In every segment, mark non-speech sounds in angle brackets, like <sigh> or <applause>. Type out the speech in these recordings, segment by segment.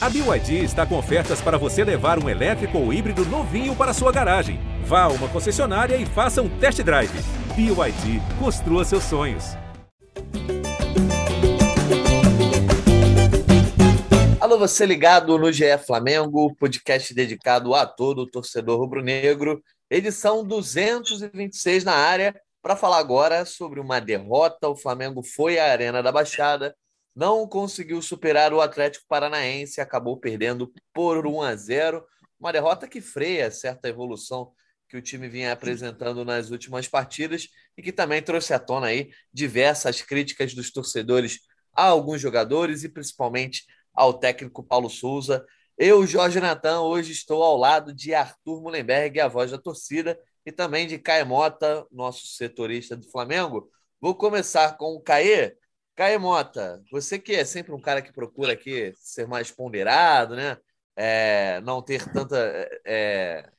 A BYD está com ofertas para você levar um elétrico ou híbrido novinho para sua garagem. Vá a uma concessionária e faça um test drive. BYD, construa seus sonhos. Alô, você ligado no GE Flamengo, podcast dedicado a todo o torcedor rubro-negro, edição 226 na área, para falar agora sobre uma derrota. O Flamengo foi à Arena da Baixada não conseguiu superar o Atlético Paranaense, acabou perdendo por 1 a 0, uma derrota que freia certa evolução que o time vinha apresentando nas últimas partidas e que também trouxe à tona aí diversas críticas dos torcedores a alguns jogadores e principalmente ao técnico Paulo Souza. Eu, Jorge Natan, hoje estou ao lado de Arthur Mullenberg, a voz da torcida, e também de Caio Mota, nosso setorista do Flamengo. Vou começar com o Caê. Caio Mota, você que é sempre um cara que procura aqui ser mais ponderado, né? É, não ter tanta. É,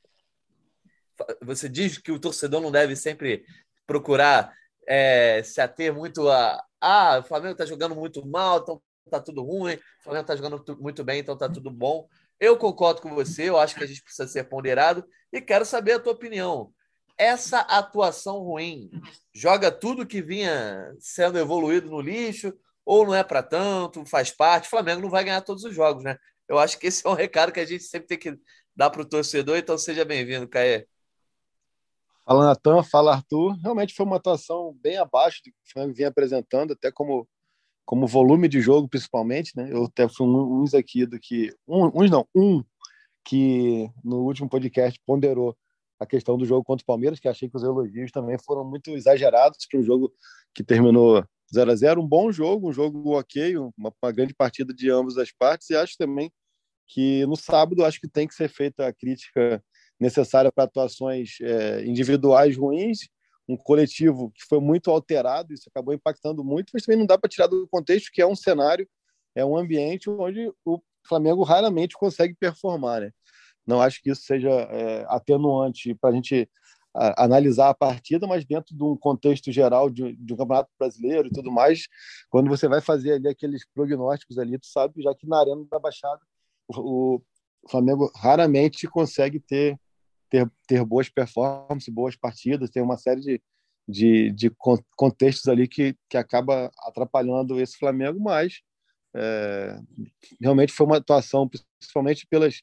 você diz que o torcedor não deve sempre procurar é, se ater muito a. Ah, o Flamengo está jogando muito mal, então tá tudo ruim. O Flamengo está jogando muito bem, então tá tudo bom. Eu concordo com você, eu acho que a gente precisa ser ponderado e quero saber a tua opinião essa atuação ruim joga tudo que vinha sendo evoluído no lixo ou não é para tanto, faz parte. O Flamengo não vai ganhar todos os jogos, né? Eu acho que esse é um recado que a gente sempre tem que dar para o torcedor, então seja bem-vindo, Caê. Fala, Natan, fala, Arthur. Realmente foi uma atuação bem abaixo do que o Flamengo vinha apresentando, até como, como volume de jogo, principalmente, né? Eu até fui uns aqui do que. Um, uns não, um que no último podcast ponderou a questão do jogo contra o Palmeiras, que achei que os elogios também foram muito exagerados para um jogo que terminou 0 a 0 Um bom jogo, um jogo ok, uma, uma grande partida de ambas as partes, e acho também que no sábado acho que tem que ser feita a crítica necessária para atuações é, individuais ruins, um coletivo que foi muito alterado, isso acabou impactando muito, mas também não dá para tirar do contexto que é um cenário, é um ambiente onde o Flamengo raramente consegue performar, né? Não acho que isso seja é, atenuante para a gente analisar a partida, mas dentro de um contexto geral de, de, um campeonato brasileiro e tudo mais, quando você vai fazer ali aqueles prognósticos ali, tu sabe já que na arena da Baixada o, o Flamengo raramente consegue ter, ter, ter boas performances, boas partidas, tem uma série de, de, de contextos ali que, que acaba atrapalhando esse Flamengo, mas é, realmente foi uma atuação, principalmente pelas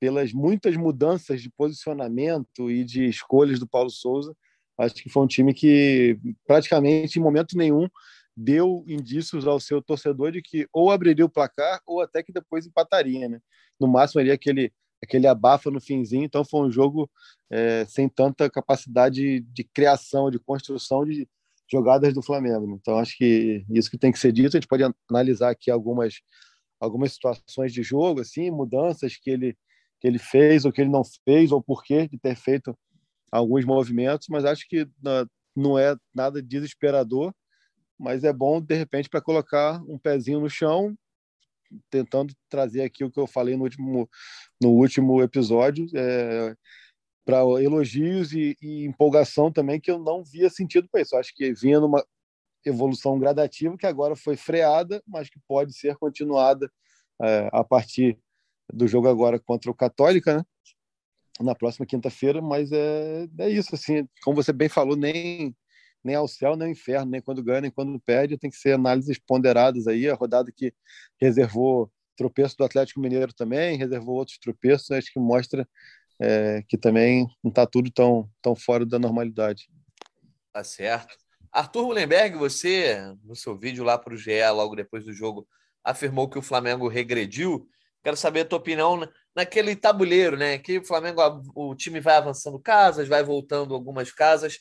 pelas muitas mudanças de posicionamento e de escolhas do Paulo Souza. Acho que foi um time que praticamente em momento nenhum deu indícios ao seu torcedor de que ou abriria o placar ou até que depois empataria, né? No máximo ali aquele aquele abafa no finzinho. Então foi um jogo é, sem tanta capacidade de criação, de construção de jogadas do Flamengo. Né? Então acho que isso que tem que ser dito. A gente pode analisar aqui algumas algumas situações de jogo, assim, mudanças que ele que ele fez ou que ele não fez ou porquê de ter feito alguns movimentos, mas acho que não é nada desesperador, mas é bom de repente para colocar um pezinho no chão, tentando trazer aqui o que eu falei no último no último episódio, é, para elogios e, e, empolgação também que eu não via sentido para isso. Acho que vinha numa evolução gradativa que agora foi freada, mas que pode ser continuada é, a partir do jogo agora contra o Católica, né? Na próxima quinta-feira, mas é, é isso, assim, como você bem falou, nem, nem ao céu, nem ao inferno, nem quando ganha, nem quando perde, tem que ser análises ponderadas aí, a rodada que reservou tropeço do Atlético Mineiro também, reservou outros tropeços, acho que mostra é, que também não está tudo tão, tão fora da normalidade. Tá certo. Arthur Mullenberg, você, no seu vídeo lá para o GE, logo depois do jogo, afirmou que o Flamengo regrediu. Quero saber a tua opinião naquele tabuleiro, né? Que o Flamengo, o time vai avançando casas, vai voltando algumas casas.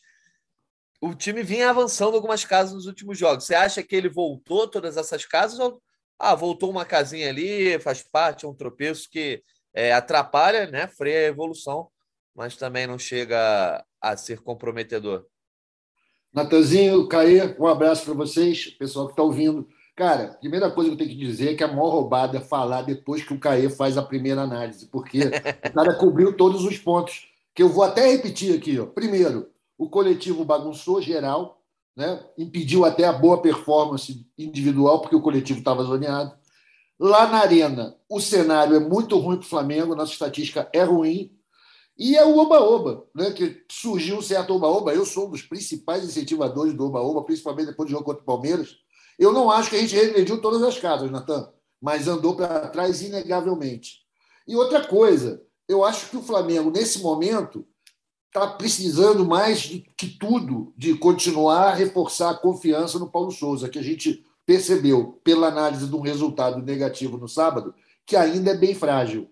O time vinha avançando algumas casas nos últimos jogos. Você acha que ele voltou todas essas casas ou ah, voltou uma casinha ali, faz parte, é um tropeço que é, atrapalha, né? Freia a evolução, mas também não chega a ser comprometedor. Natanzinho, Caê, um abraço para vocês, pessoal que está ouvindo. Cara, primeira coisa que eu tenho que dizer é que a maior roubada é falar depois que o Caê faz a primeira análise, porque o cara cobriu todos os pontos, que eu vou até repetir aqui. Ó. Primeiro, o coletivo bagunçou geral, né? impediu até a boa performance individual, porque o coletivo estava zoneado. Lá na Arena, o cenário é muito ruim para o Flamengo, nossa estatística é ruim. E é o Oba-Oba, né? que surgiu um certo Oba-Oba. Eu sou um dos principais incentivadores do Oba-Oba, principalmente depois do jogo contra o Palmeiras. Eu não acho que a gente regrediu todas as casas, Natan, mas andou para trás inegavelmente. E outra coisa, eu acho que o Flamengo, nesse momento, está precisando mais que tudo de continuar a reforçar a confiança no Paulo Souza, que a gente percebeu, pela análise de um resultado negativo no sábado, que ainda é bem frágil.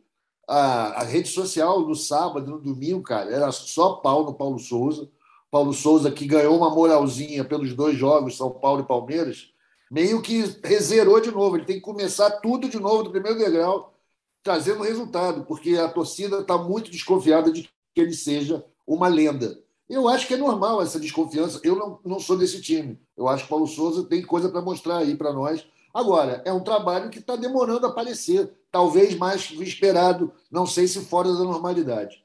A, a rede social no sábado, no domingo, cara, era só pau no Paulo Souza. Paulo Souza, que ganhou uma moralzinha pelos dois jogos, São Paulo e Palmeiras, meio que rezerou de novo. Ele tem que começar tudo de novo do primeiro degrau, trazendo resultado, porque a torcida está muito desconfiada de que ele seja uma lenda. Eu acho que é normal essa desconfiança. Eu não, não sou desse time. Eu acho que Paulo Souza tem coisa para mostrar aí para nós. Agora, é um trabalho que está demorando a aparecer, talvez mais esperado, não sei se fora da normalidade.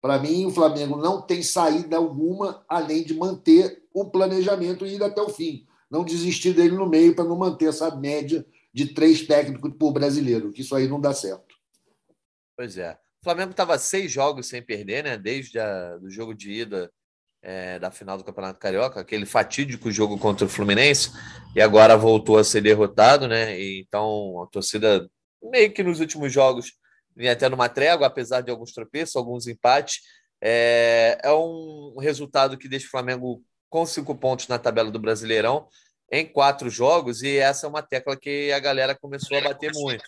Para mim, o Flamengo não tem saída alguma além de manter o planejamento e ir até o fim. Não desistir dele no meio para não manter essa média de três técnicos por brasileiro, que isso aí não dá certo. Pois é. O Flamengo estava seis jogos sem perder, né? Desde o jogo de ida é, da final do Campeonato Carioca, aquele fatídico jogo contra o Fluminense, e agora voltou a ser derrotado, né? E, então a torcida, meio que nos últimos jogos, vinha até numa trégua, apesar de alguns tropeços, alguns empates. É, é um resultado que deixa o Flamengo com cinco pontos na tabela do Brasileirão em quatro jogos, e essa é uma tecla que a galera começou a bater muito.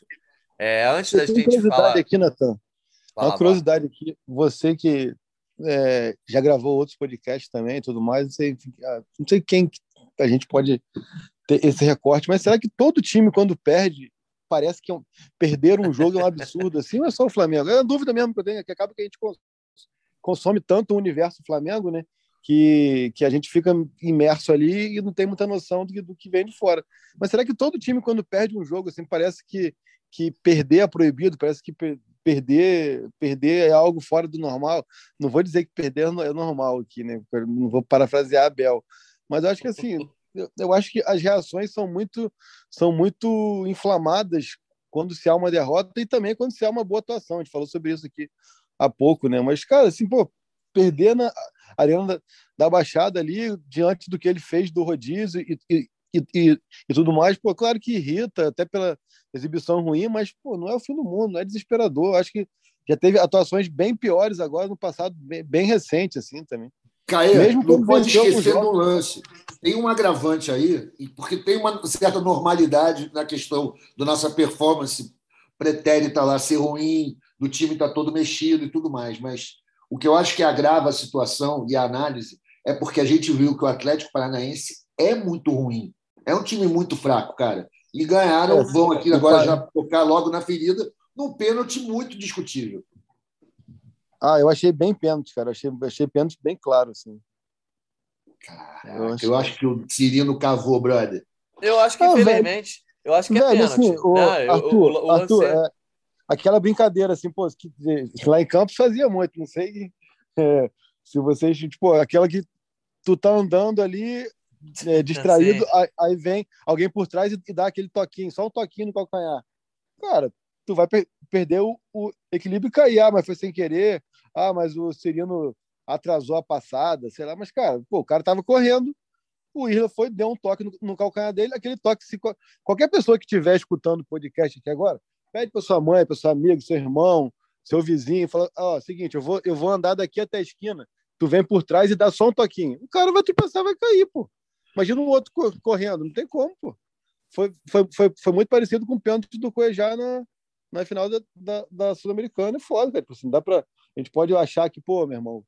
É, antes da gente falar. aqui, Natan. Uma curiosidade aqui, você que é, já gravou outros podcasts também e tudo mais. Não sei, ah, não sei quem a gente pode ter esse recorte, mas será que todo time, quando perde, parece que é perder um jogo é um absurdo assim, ou é só o Flamengo? É a dúvida mesmo que eu tenho, que acaba que a gente consome tanto o universo Flamengo, né? Que, que a gente fica imerso ali e não tem muita noção do, do que vem de fora. Mas será que todo time, quando perde um jogo, assim, parece que, que perder é proibido, parece que perder perder é algo fora do normal. Não vou dizer que perder é normal aqui, né? Não vou parafrasear a Bel, mas eu acho que assim, eu, eu acho que as reações são muito são muito inflamadas quando se há uma derrota e também quando se há uma boa atuação. A gente falou sobre isso aqui há pouco, né? Mas cara, assim, pô, perder na Arena da, da Baixada ali diante do que ele fez do rodízio e, e, e, e, tudo mais, pô, claro que irrita, até pela exibição ruim, mas pô, não é o fim do mundo, não é desesperador. Acho que já teve atuações bem piores agora no passado, bem, bem recente, assim também. Caê, Mesmo não pode esquecer do lance. Tem um agravante aí, porque tem uma certa normalidade na questão da nossa performance pretérita lá ser ruim, do time estar tá todo mexido e tudo mais. Mas o que eu acho que agrava a situação e a análise é porque a gente viu que o Atlético Paranaense é muito ruim. É um time muito fraco, cara. E ganharam, é, vão aqui agora já tocar logo na ferida, num pênalti muito discutível. Ah, eu achei bem pênalti, cara. Achei, achei pênalti bem claro, assim. Caraca, eu, acho... eu acho que o Cirino cavou, brother. Eu acho que, ah, infelizmente, eu acho que é velho, pênalti. Assim, o, Não, Arthur, o, o, Arthur é, aquela brincadeira, assim, pô, que, lá em Campos fazia muito, não sei é, se vocês, tipo, aquela que tu tá andando ali, <laughs> é, distraído, aí, aí, vem alguém por trás e, e, dá aquele toquinho, só um toquinho no calcanhar. Cara, tu vai per perder o, o, equilíbrio e cair. Ah, mas foi sem querer. Ah, mas o Serino atrasou a passada, sei lá. Mas, cara, pô, o cara tava correndo, o Isla foi, deu um toque no, no calcanhar dele, aquele toque, se qualquer pessoa que estiver escutando o podcast aqui agora, pede para sua mãe, para seu amigo, seu irmão, seu vizinho, fala, ó, oh, seguinte, eu vou, eu vou andar daqui até a esquina, tu vem por trás e dá só um toquinho. O cara vai tropeçar, vai cair, pô. Imagina um outro correndo, não tem como, pô. Foi, foi, foi, foi muito parecido com o pênalti do Cuejá na, na final da, da, da Sul-Americana. É foda, cara. Tipo assim, dá pra, a gente pode achar que, pô, meu irmão,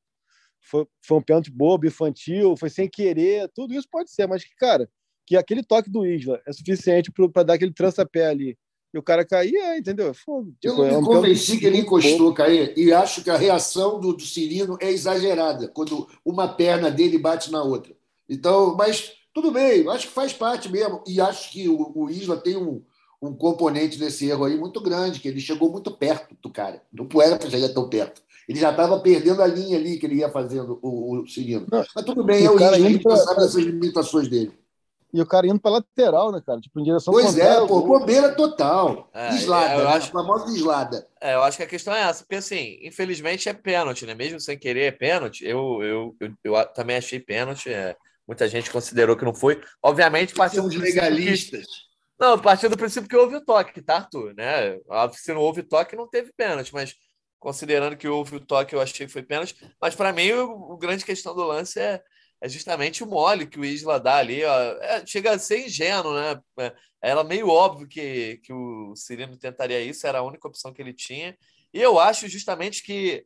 foi, foi um pênalti bobo, infantil, foi sem querer, tudo isso pode ser, mas que, cara, que aquele toque do Isla é suficiente para dar aquele trança-pé ali e o cara é, entendeu? Fogo. Tipo, eu não é me convenci que ele encostou, cair, e acho que a reação do, do Cirino é exagerada, quando uma perna dele bate na outra. Então, mas tudo bem, acho que faz parte mesmo. E acho que o, o Isla tem um, um componente desse erro aí muito grande, que ele chegou muito perto do cara. Não era para chegar tão perto. Ele já estava perdendo a linha ali que ele ia fazendo o, o Cirino. Mas tudo bem, é o Isla, gente pra... sabe dessas limitações dele. E o cara indo para lateral, né, cara? Tipo, em direção Pois é, pô, bobeira total. É, Islada, eu né? acho... a famosa islada. É, eu acho que a questão é essa, porque assim, infelizmente é pênalti, né? Mesmo sem querer é pênalti. Eu, eu, eu, eu também achei pênalti. É... Muita gente considerou que não foi. Obviamente, partindo dos legalistas. Que... Não, partindo do princípio que houve o toque, tá, Arthur? Né? Se não houve toque, não teve pênalti, mas considerando que houve o toque, eu achei que foi pênalti. Mas para mim, o, o grande questão do lance é é justamente o mole que o Isla dá ali. Ó. É, chega a ser ingênuo, né? É, era meio óbvio que, que o Cirino tentaria isso, era a única opção que ele tinha. E eu acho justamente que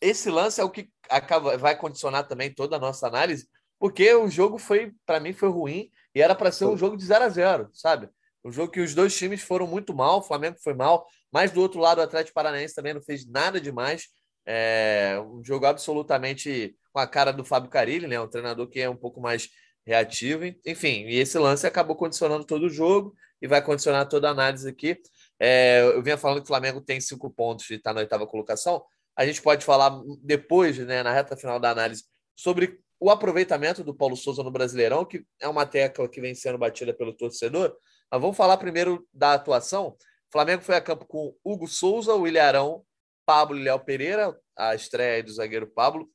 esse lance é o que acaba, vai condicionar também toda a nossa análise, porque o jogo foi, para mim, foi ruim e era para ser um jogo de 0 a 0 sabe? Um jogo que os dois times foram muito mal, o Flamengo foi mal, mas do outro lado o Atlético Paranaense também não fez nada demais. É um jogo absolutamente com a cara do Fábio Carilli, né? Um treinador que é um pouco mais reativo. Enfim, e esse lance acabou condicionando todo o jogo e vai condicionar toda a análise aqui. É, eu vinha falando que o Flamengo tem cinco pontos e está na oitava colocação. A gente pode falar depois, né, na reta final da análise, sobre o aproveitamento do Paulo Souza no Brasileirão, que é uma tecla que vem sendo batida pelo torcedor. Mas vamos falar primeiro da atuação. O Flamengo foi a campo com Hugo Souza, o Ilharão, Pablo e Léo Pereira, a estreia do zagueiro Pablo,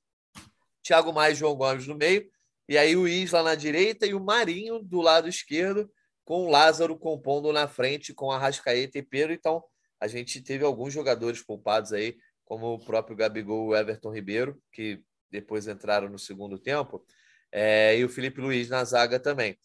Thiago Mais João Gomes no meio, e aí o Isla na direita e o Marinho do lado esquerdo, com o Lázaro compondo na frente com a Rascaeta e Pedro. Então, a gente teve alguns jogadores poupados aí, como o próprio Gabigol e o Everton Ribeiro, que depois entraram no segundo tempo, é, e o Felipe Luiz na zaga também.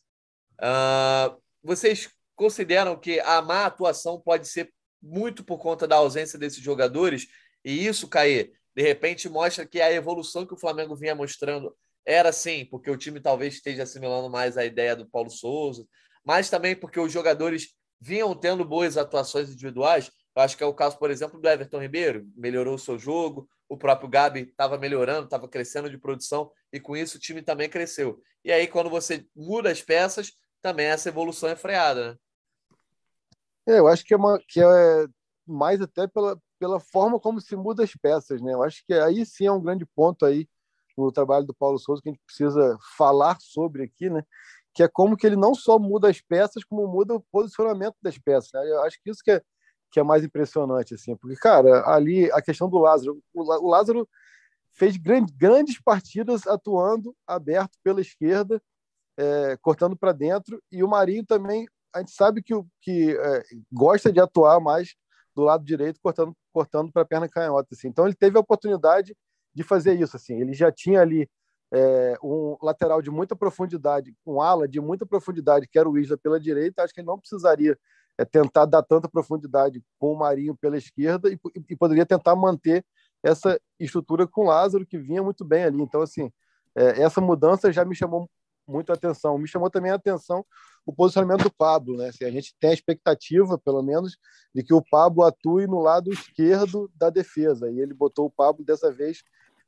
Uh, vocês consideram que a má atuação pode ser muito por conta da ausência desses jogadores, e isso, Caê, de repente mostra que a evolução que o Flamengo vinha mostrando era sim, porque o time talvez esteja assimilando mais a ideia do Paulo Souza, mas também porque os jogadores vinham tendo boas atuações individuais. Eu acho que é o caso, por exemplo, do Everton Ribeiro, melhorou o seu jogo, o próprio Gabi estava melhorando, estava crescendo de produção, e com isso o time também cresceu. E aí, quando você muda as peças, também essa evolução é freada. Né? É, eu acho que é, uma, que é mais até pela, pela forma como se muda as peças, né? Eu acho que aí sim é um grande ponto aí no trabalho do Paulo Souza que a gente precisa falar sobre aqui, né? Que é como que ele não só muda as peças, como muda o posicionamento das peças. Né? Eu acho que isso que é, que é mais impressionante, assim, porque, cara, ali a questão do Lázaro, o Lázaro fez grande, grandes partidas atuando aberto pela esquerda, é, cortando para dentro, e o Marinho também a gente sabe que, que é, gosta de atuar mais do lado direito, cortando, cortando para a perna canhota. Assim. Então, ele teve a oportunidade de fazer isso. Assim. Ele já tinha ali é, um lateral de muita profundidade, um ala de muita profundidade, que era o Isla pela direita. Acho que ele não precisaria é, tentar dar tanta profundidade com o Marinho pela esquerda e, e, poderia tentar manter essa estrutura com o Lázaro, que vinha muito bem ali. Então, assim, é, essa mudança já me chamou muito a atenção. Me chamou também a atenção o posicionamento do Pablo, né? Assim, a gente tem a expectativa, pelo menos, de que o Pablo atue no lado esquerdo da defesa. E ele botou o Pablo dessa vez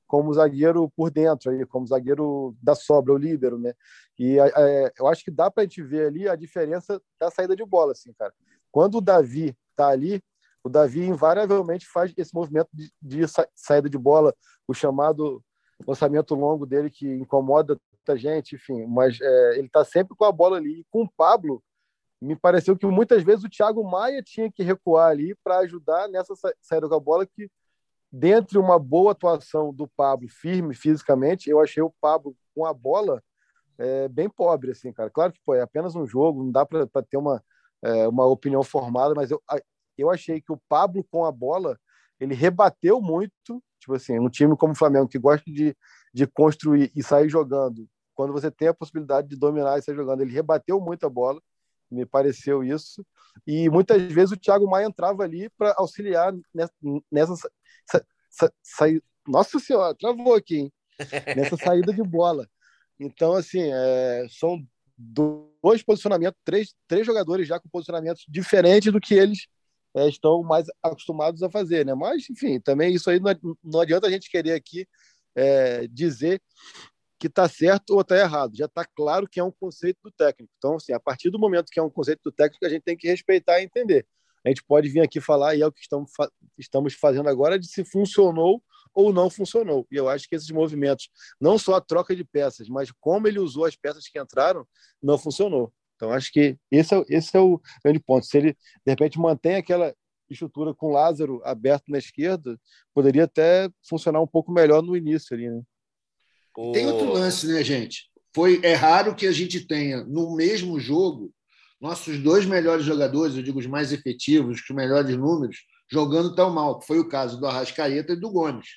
como zagueiro por dentro, aí, como zagueiro da sobra, o líbero, né? E é, eu acho que dá para a gente ver ali a diferença da saída de bola, assim, cara. Quando o Davi está ali, o Davi invariavelmente faz esse movimento de, de saída de bola, o chamado lançamento longo dele que incomoda muita gente, enfim, mas é, ele está sempre com a bola ali. E com o Pablo, me pareceu que muitas vezes o Thiago Maia tinha que recuar ali para ajudar nessa saída com a bola que dentre uma boa atuação do Pablo firme fisicamente, eu achei o Pablo com a bola é, bem pobre assim, cara. Claro que pô, é apenas um jogo, não dá para ter uma é, uma opinião formada, mas eu eu achei que o Pablo com a bola ele rebateu muito, tipo assim, um time como o Flamengo que gosta de, de construir e sair jogando quando você tem a possibilidade de dominar e sair jogando. Ele rebateu muito a bola, me pareceu isso. E muitas vezes o Thiago Maia entrava ali para auxiliar nessa, nessa sa, sa, sa, Nossa Senhora, travou aqui, hein? <laughs> nessa saída de bola. Então, assim, é, são dois posicionamentos, três, três jogadores já com posicionamentos diferentes do que eles é, estão mais acostumados a fazer, né? Mas, enfim, também isso aí não, não adianta a gente querer aqui é, dizer que está certo ou está errado. Já está claro que é um conceito do técnico. Então, assim, a partir do momento que é um conceito do técnico, a gente tem que respeitar e entender. A gente pode vir aqui falar, e é o que estamos, estamos fazendo agora, de se funcionou ou não funcionou. E eu acho que esses movimentos, não só a troca de peças, mas como ele usou as peças que entraram, não funcionou. Então, acho que esse é, esse é o grande ponto. Se ele, de repente, mantém aquela estrutura com Lázaro aberto na esquerda, poderia até funcionar um pouco melhor no início ali, né? Tem outro lance, né, gente? Foi, é raro que a gente tenha no mesmo jogo nossos dois melhores jogadores, eu digo os mais efetivos, os melhores números, jogando tão mal, que foi o caso do Arrascaeta e do Gomes.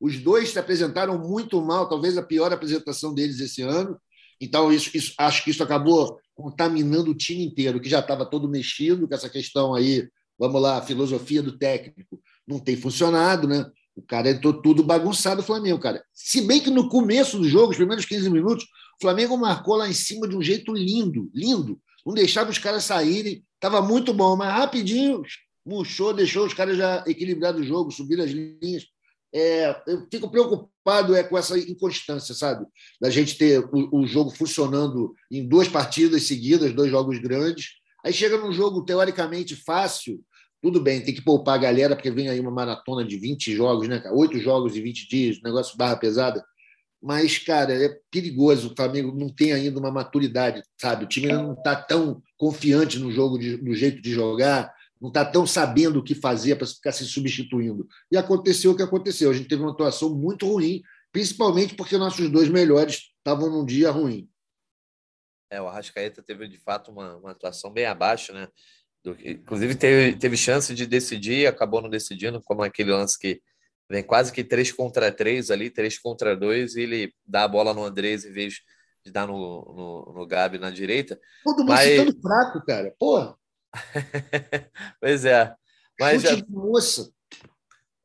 Os dois se apresentaram muito mal, talvez a pior apresentação deles esse ano. Então, isso, isso, acho que isso acabou contaminando o time inteiro, que já estava todo mexido com essa questão aí, vamos lá, a filosofia do técnico não tem funcionado, né? O cara entrou tudo bagunçado, o Flamengo, cara. Se bem que no começo do jogo, os primeiros 15 minutos, o Flamengo marcou lá em cima de um jeito lindo, lindo. Não deixava os caras saírem, estava muito bom, mas rapidinho murchou, deixou os caras já equilibrar o jogo, subir as linhas. É, eu fico preocupado é com essa inconstância, sabe? Da gente ter o, o, jogo funcionando em duas partidas seguidas, dois jogos grandes. Aí chega num jogo teoricamente fácil, tudo bem, tem que poupar a galera, porque vem aí uma maratona de 20 jogos, né, Oito jogos em 20 dias, negócio barra pesada. Mas, cara, é perigoso. O Flamengo não tem ainda uma maturidade, sabe? O time não está tão confiante no jogo, de, no jeito de jogar, não está tão sabendo o que fazer para ficar se substituindo. E aconteceu o que aconteceu. A gente teve uma atuação muito ruim, principalmente porque nossos dois melhores estavam num dia ruim. É, o Arrascaeta teve de fato uma, uma atuação bem abaixo, né? Do, inclusive teve, teve chance de decidir, acabou não decidindo, como aquele lance que vem quase que 3 contra 3 ali, 3 contra 2, e ele dá a bola no Andrés em vez de dar no, no, no Gabi na direita. Todo mundo Mas... ficando fraco, cara. Porra! <laughs> pois é. Mas Chute já... de.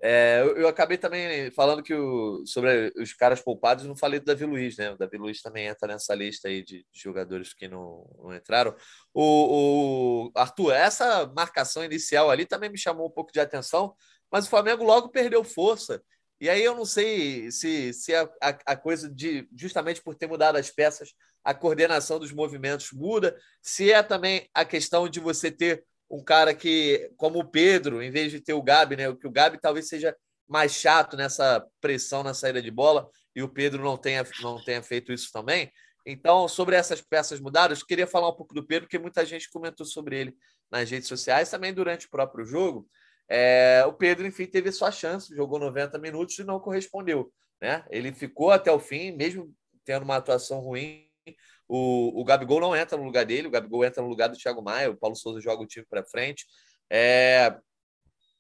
É, eu, eu, acabei também falando que o, sobre os caras poupados, não falei do Davi Luiz, né? O Davi Luiz também entra nessa lista aí de, de jogadores que não, não entraram. O, o, Arthur, essa marcação inicial ali também me chamou um pouco de atenção, mas o Flamengo logo perdeu força. E aí eu não sei se, se a, a, a coisa de justamente por ter mudado as peças, a coordenação dos movimentos muda, se é também a questão de você ter um cara que, como o Pedro, em vez de ter o Gabi, né? Que o Gabi talvez seja mais chato nessa pressão na saída de bola e o Pedro não tenha, não tenha feito isso também. Então, sobre essas peças mudadas, queria falar um pouco do Pedro, porque muita gente comentou sobre ele nas redes sociais, também durante o próprio jogo. É, o Pedro, enfim, teve sua chance, jogou 90 minutos e não correspondeu. Né? Ele ficou até o fim, mesmo tendo uma atuação ruim, o, o Gabigol não entra no lugar dele, o Gabigol entra no lugar do Thiago Maia, o Paulo Souza joga o time para frente. É...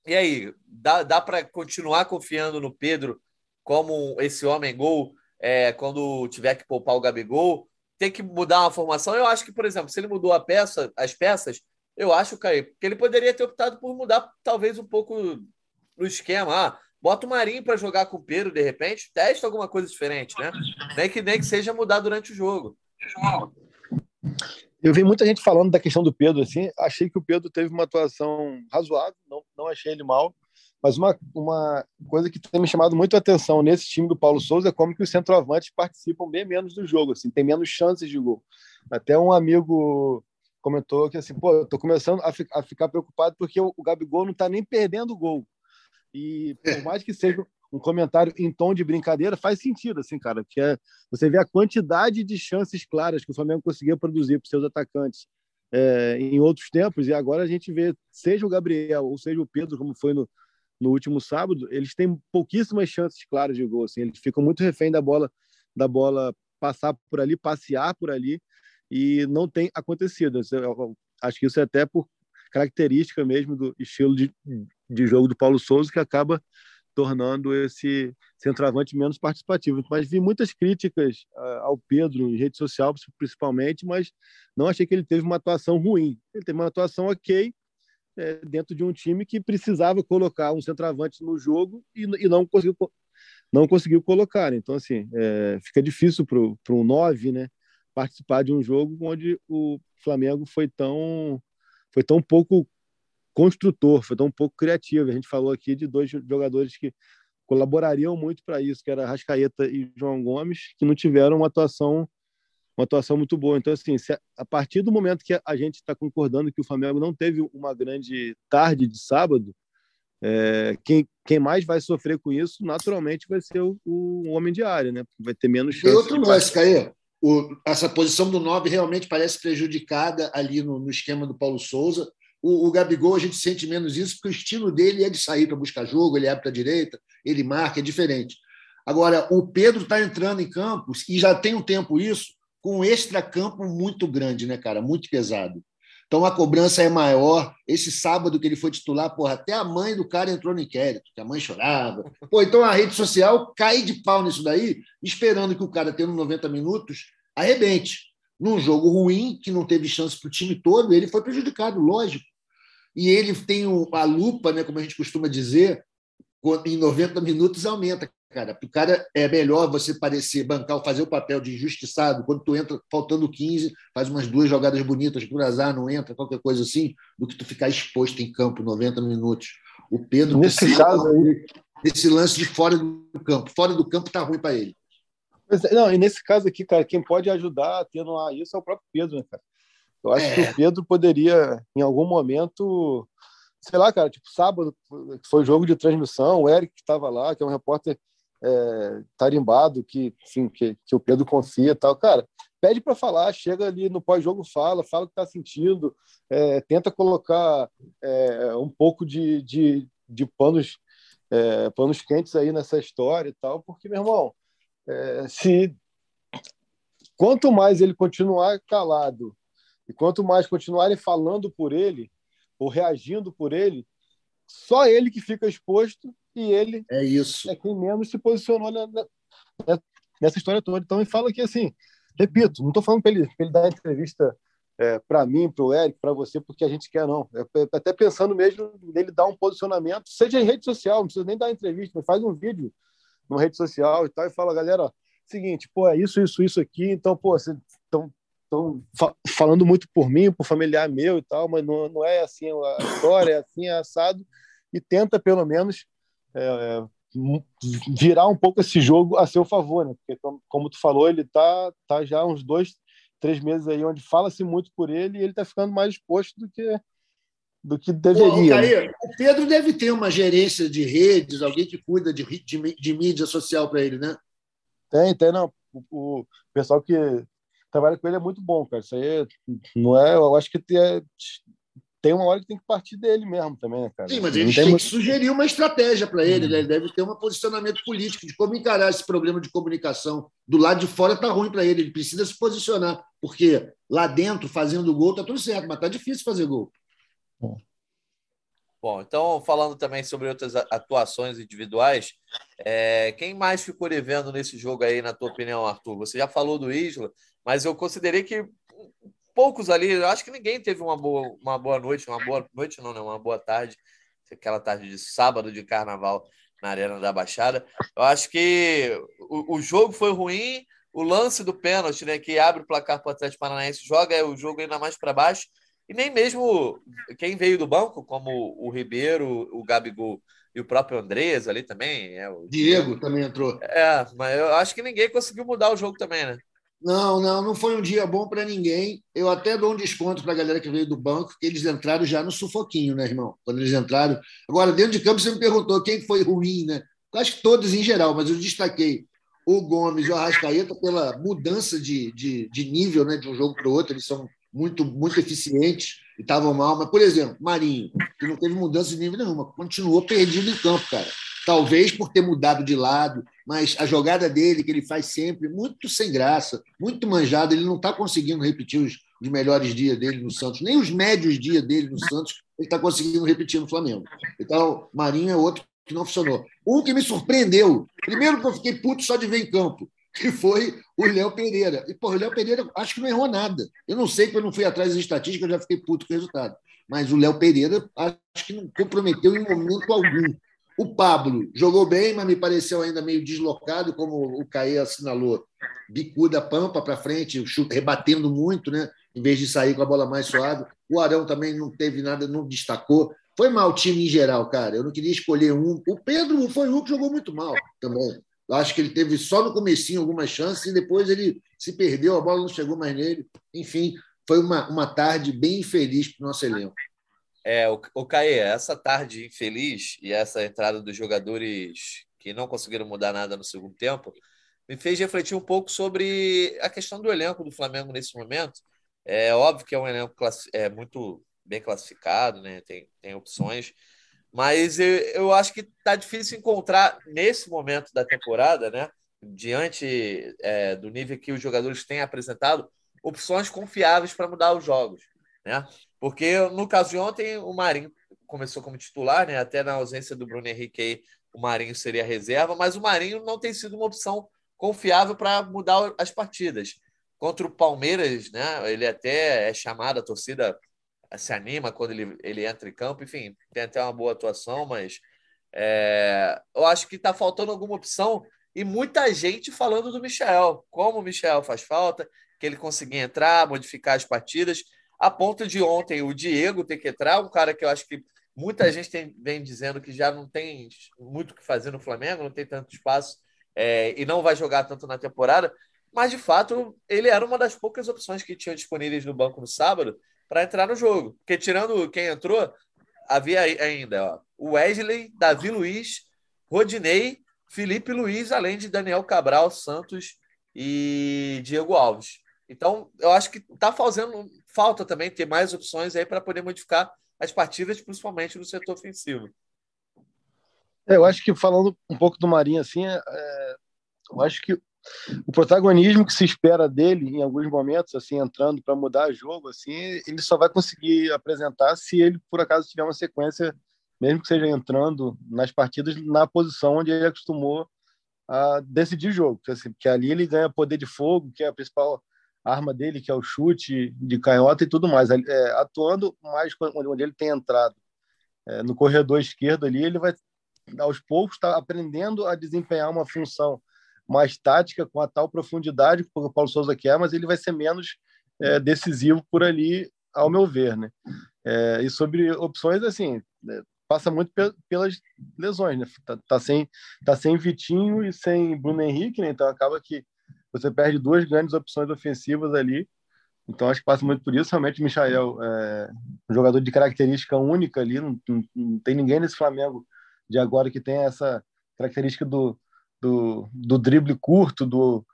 E aí, dá, dá para continuar confiando no Pedro como esse homem gol é, quando tiver que poupar o Gabigol? Tem que mudar uma formação? Eu acho que, por exemplo, se ele mudou a peça, as peças, eu acho, Caio, que ele poderia ter optado por mudar talvez um pouco no esquema. Ah, bota o Marinho para jogar com o Pedro de repente, testa alguma coisa diferente, né? Nem que, nem que seja mudar durante o jogo. Eu vi muita gente falando da questão do Pedro, assim, achei que o Pedro teve uma atuação razoável, não, não achei ele mal, mas uma, uma coisa que tem me chamado muito a atenção nesse time do Paulo Souza é como que os centroavantes participam bem menos do jogo, assim, tem menos chances de gol. Até um amigo comentou que assim, pô, tô começando a, fi a ficar preocupado porque o, o Gabigol não está nem perdendo gol. E por mais que seja um comentário em tom de brincadeira faz sentido, assim, cara, que é você vê a quantidade de chances claras que o Flamengo conseguia produzir para seus atacantes é, em outros tempos, e agora a gente vê, seja o Gabriel ou seja o Pedro, como foi no, no último sábado, eles têm pouquíssimas chances claras de gol, assim, eles ficam muito refém da bola, da bola passar por ali, passear por ali, e não tem acontecido. Eu acho que isso é até por característica mesmo do estilo de, de jogo do Paulo Souza, que acaba tornando esse centroavante menos participativo. Mas vi muitas críticas uh, ao Pedro em rede social, principalmente, mas não achei que ele teve uma atuação ruim. Ele teve uma atuação ok é, dentro de um time que precisava colocar um centroavante no jogo e, e não conseguiu não conseguiu colocar. Então, assim, é, fica difícil para um 9 né, participar de um jogo onde o Flamengo foi tão, foi tão pouco construtor, foi tão um pouco criativo. A gente falou aqui de dois jogadores que colaborariam muito para isso, que era Rascaeta e João Gomes, que não tiveram uma atuação uma atuação muito boa. Então, assim, a partir do momento que a gente está concordando que o Flamengo não teve uma grande tarde de sábado, é, quem, quem mais vai sofrer com isso, naturalmente, vai ser o, o homem de área, né? Vai ter menos chance. Tem outro lance, Caê. Essa posição do 9 realmente parece prejudicada ali no, no esquema do Paulo Souza. O, o, Gabigol, a gente sente menos isso, porque o estilo dele é de sair para buscar jogo, ele abre para a direita, ele marca, é diferente. Agora, o Pedro está entrando em campos e já tem um tempo isso, com um extra-campo muito grande, né, cara? Muito pesado. Então a cobrança é maior. Esse sábado que ele foi titular, porra, até a mãe do cara entrou no inquérito, que a mãe chorava. Pô, então a rede social cai de pau nisso daí, esperando que o cara, tendo 90 minutos, arrebente. Num jogo ruim, que não teve chance para o time todo, ele foi prejudicado, lógico. E ele tem a lupa, né, como a gente costuma dizer, em 90 minutos aumenta cara. O cara é melhor você parecer bancar, fazer o papel de injustiçado quando tu entra faltando 15, faz umas duas jogadas bonitas por azar, não entra, qualquer coisa assim, do que tu ficar exposto em campo 90 minutos. O Pedro nesse caso aí, desse lance de fora do campo. Fora do campo tá ruim para ele. É, não, e nesse caso aqui, cara, quem pode ajudar a atenuar isso é o próprio Pedro, né, cara? Eu acho é. que o Pedro poderia, em algum momento, sei lá, cara, tipo, sábado, foi jogo de transmissão, o Eric que estava lá, que é um repórter é, tarimbado que, enfim, que, que o Pedro confia e tal. Cara, pede para falar, chega ali no pós-jogo, fala, fala o que está sentindo, é, tenta colocar é, um pouco de, de, de panos, é, panos quentes aí nessa história e tal, porque, meu irmão, é, se quanto mais ele continuar calado e quanto mais continuarem falando por ele ou reagindo por ele, só ele que fica exposto e ele é isso é quem menos se posicionou na, na, nessa história toda. Então, ele fala que, assim, repito, não estou falando para ele, ele dar entrevista é, para mim, para o Eric, para você, porque a gente quer, não. É, é, até pensando mesmo nele dar um posicionamento, seja em rede social, não precisa nem dar entrevista, mas faz um vídeo numa rede social e tal, e fala, galera, seguinte, pô, é isso, isso, isso aqui, então, pô, vocês estão fa falando muito por mim, por familiar meu e tal, mas não, não é assim a história, é assim, é assado, e tenta, pelo menos, é, virar um pouco esse jogo a seu favor, né? Porque, como tu falou, ele tá, tá já uns dois, três meses aí onde fala-se muito por ele e ele está ficando mais exposto do que do que deveria. Pô, né? O Pedro deve ter uma gerência de redes, alguém que cuida de, de, de mídia social para ele, né? Tem, tem, não. O, o, pessoal que trabalha com ele é muito bom, cara. Isso aí não é. Eu acho que tem, tem uma hora que tem que partir dele mesmo também, né, cara? Sim, mas ele tem, muito... que sugerir uma estratégia para ele, hum. né? Ele deve ter um posicionamento político de como encarar esse problema de comunicação. Do lado de fora está ruim para ele, ele precisa se posicionar, porque lá dentro, fazendo gol, tá tudo certo, mas tá difícil fazer gol. Bom. Então, falando também sobre outras atuações individuais, é, quem mais ficou devendo nesse jogo aí, na tua opinião, Arthur? Você já falou do Isla, mas eu considerei que poucos ali, eu acho que ninguém teve uma boa, uma boa noite, uma boa noite não, né? Uma boa tarde, aquela tarde de sábado de carnaval na Arena da Baixada. Eu acho que o, o jogo foi ruim, o lance do pênalti, né, que abre o placar para o Atlético Paranaense, joga o jogo ainda mais para baixo, e nem mesmo quem veio do banco, como o Ribeiro, o Gabigol e o próprio Andrés ali também. É, o Diego, também entrou. É, mas eu acho que ninguém conseguiu mudar o jogo também, né? Não, não, não foi um dia bom para ninguém. Eu até dou um desconto para a galera que veio do banco, que eles entraram já no sufoquinho, né, irmão? Quando eles entraram. Agora, dentro de campo, você me perguntou quem foi ruim, né? Eu acho que todos em geral, mas eu destaquei o Gomes e o Arrascaeta pela mudança de, de, de nível né, de um jogo para o outro. Eles são muito, muito eficientes e estavam mal. Mas, por exemplo, Marinho, que não teve mudança de nível nenhuma, continuou perdido em campo, cara. Talvez por ter mudado de lado, mas a jogada dele, que ele faz sempre, muito sem graça, muito manjado, ele não está conseguindo repetir os, os, melhores dias dele no Santos, nem os médios dias dele no Santos, ele está conseguindo repetir no Flamengo. Então, Marinho é outro que não funcionou. Um que me surpreendeu, primeiro que eu fiquei puto só de ver em campo, que foi o Léo Pereira. E, pô, o Léo Pereira acho que não errou nada. Eu não sei, porque eu não fui atrás das estatísticas, eu já fiquei puto com o resultado. Mas o Léo Pereira acho que não comprometeu em momento algum. O Pablo jogou bem, mas me pareceu ainda meio deslocado, como o Caê assinalou. Bicuda pampa para frente, rebatendo muito, né? em vez de sair com a bola mais suave. O Arão também não teve nada, não destacou. Foi mal o time em geral, cara. Eu não queria escolher um. O Pedro foi um que jogou muito mal também. Eu acho que ele teve só no comecinho algumas chances e depois ele se perdeu, a bola não chegou mais nele. Enfim, foi uma, uma tarde bem infeliz para o nosso elenco. É, o, o Caê, essa tarde infeliz e essa entrada dos jogadores que não conseguiram mudar nada no segundo tempo me fez refletir um pouco sobre a questão do elenco do Flamengo nesse momento. É óbvio que é um elenco é, muito bem classificado, né? tem, tem opções, mas eu, eu acho que está difícil encontrar nesse momento da temporada, né? diante é, do nível que os jogadores têm apresentado, opções confiáveis para mudar os jogos. Né? Porque no caso de ontem, o Marinho começou como titular, né? até na ausência do Bruno Henrique, o Marinho seria reserva, mas o Marinho não tem sido uma opção confiável para mudar as partidas. Contra o Palmeiras, né? ele até é chamado, a torcida se anima quando ele, ele entra em campo, enfim, tem até uma boa atuação, mas é, eu acho que está faltando alguma opção e muita gente falando do Michel, como o Michel faz falta, que ele conseguia entrar, modificar as partidas, a ponto de ontem o Diego ter que entrar, um cara que eu acho que muita gente tem, vem dizendo que já não tem muito o que fazer no Flamengo, não tem tanto espaço é, e não vai jogar tanto na temporada, mas de fato ele era uma das poucas opções que tinham disponíveis no banco no sábado para entrar no jogo. Porque tirando quem entrou, havia ainda o Wesley, Davi Luiz, Rodinei, Felipe Luiz, além de Daniel Cabral, Santos e Diego Alves. Então, eu acho que está fazendo falta também ter mais opções aí para poder modificar as partidas, principalmente no setor ofensivo. É, eu acho que falando um pouco do Marinho, assim, é, é eu acho que o protagonismo que se espera dele em alguns momentos, assim, entrando para mudar o jogo, assim, ele só vai conseguir apresentar se ele por acaso tiver uma sequência, mesmo que seja entrando nas partidas na posição onde ele acostumou a decidir jogo, porque, assim, porque ali ele ganha poder de fogo, que é a principal arma dele, que é o chute de canhota e tudo mais. É, atuando mais onde ele tem entrado é, no corredor esquerdo ali, ele vai aos poucos estar tá aprendendo a desempenhar uma função mais tática com a tal profundidade que o Paulo Souza quer, mas ele vai ser menos é, decisivo por ali, ao meu ver, né? É, e sobre opções, assim, é, passa muito pe pelas lesões, né? Tá, tá, sem, tá sem Vitinho e sem Bruno Henrique, né? Então acaba que você perde duas grandes opções ofensivas ali. Então acho que passa muito por isso. Realmente, o Michael é um jogador de característica única ali. Não, não, não, tem ninguém nesse Flamengo de agora que tem essa característica do, do, do drible curto, do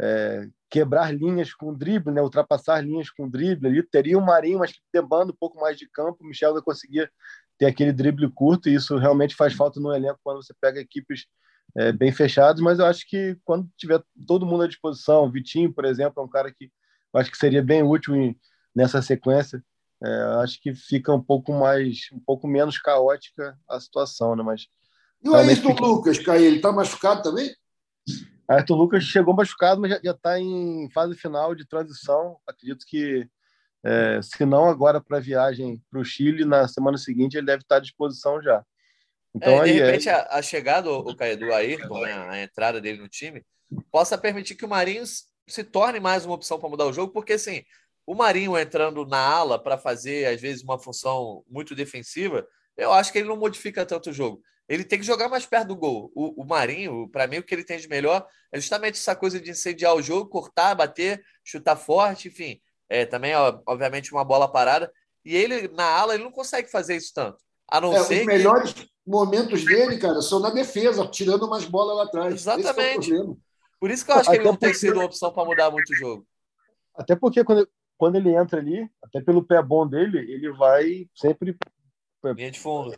é, quebrar linhas com drible, né? ultrapassar linhas com drible. Ali teria o Marinho, mas demanda um pouco mais de campo. O Michel vai conseguir ter aquele drible curto e isso realmente faz falta no elenco quando você pega equipes é, bem fechados, mas eu acho que quando tiver todo mundo à disposição, Vitinho, por exemplo, é um cara que eu acho que seria bem útil em, nessa sequência. É, acho que fica um pouco mais, um pouco menos caótica a situação, né? Mas e o Ayrton fica... Lucas, Caio, ele está machucado também? Ayrton Lucas chegou machucado, mas já está em fase final de transição. Acredito que, é, se não agora para a viagem para o Chile, na semana seguinte ele deve estar à disposição já. Então, é, de repente, é... a, a, chegada o Caio, do Ayrton, né, a entrada dele no time, possa permitir que o Marinho se torne mais uma opção para mudar o jogo, porque assim, o Marinho entrando na ala para fazer, às vezes, uma função muito defensiva, eu acho que ele não modifica tanto o jogo. Ele tem que jogar mais perto do gol. O, o Marinho, para mim, o que ele tem de melhor é justamente essa coisa de incendiar o jogo, cortar, bater, chutar forte, enfim. É, também, obviamente, uma bola parada. E ele, na ala, ele não consegue fazer isso tanto. A não é, ser os melhores momentos dele, cara, são na defesa, tirando umas bolas lá atrás. Exatamente. É Por isso que eu acho que ele não tem sido uma opção para mudar muito o jogo. Até porque quando, quando ele entra ali, até pelo pé bom dele, ele vai sempre. Linha de fundo.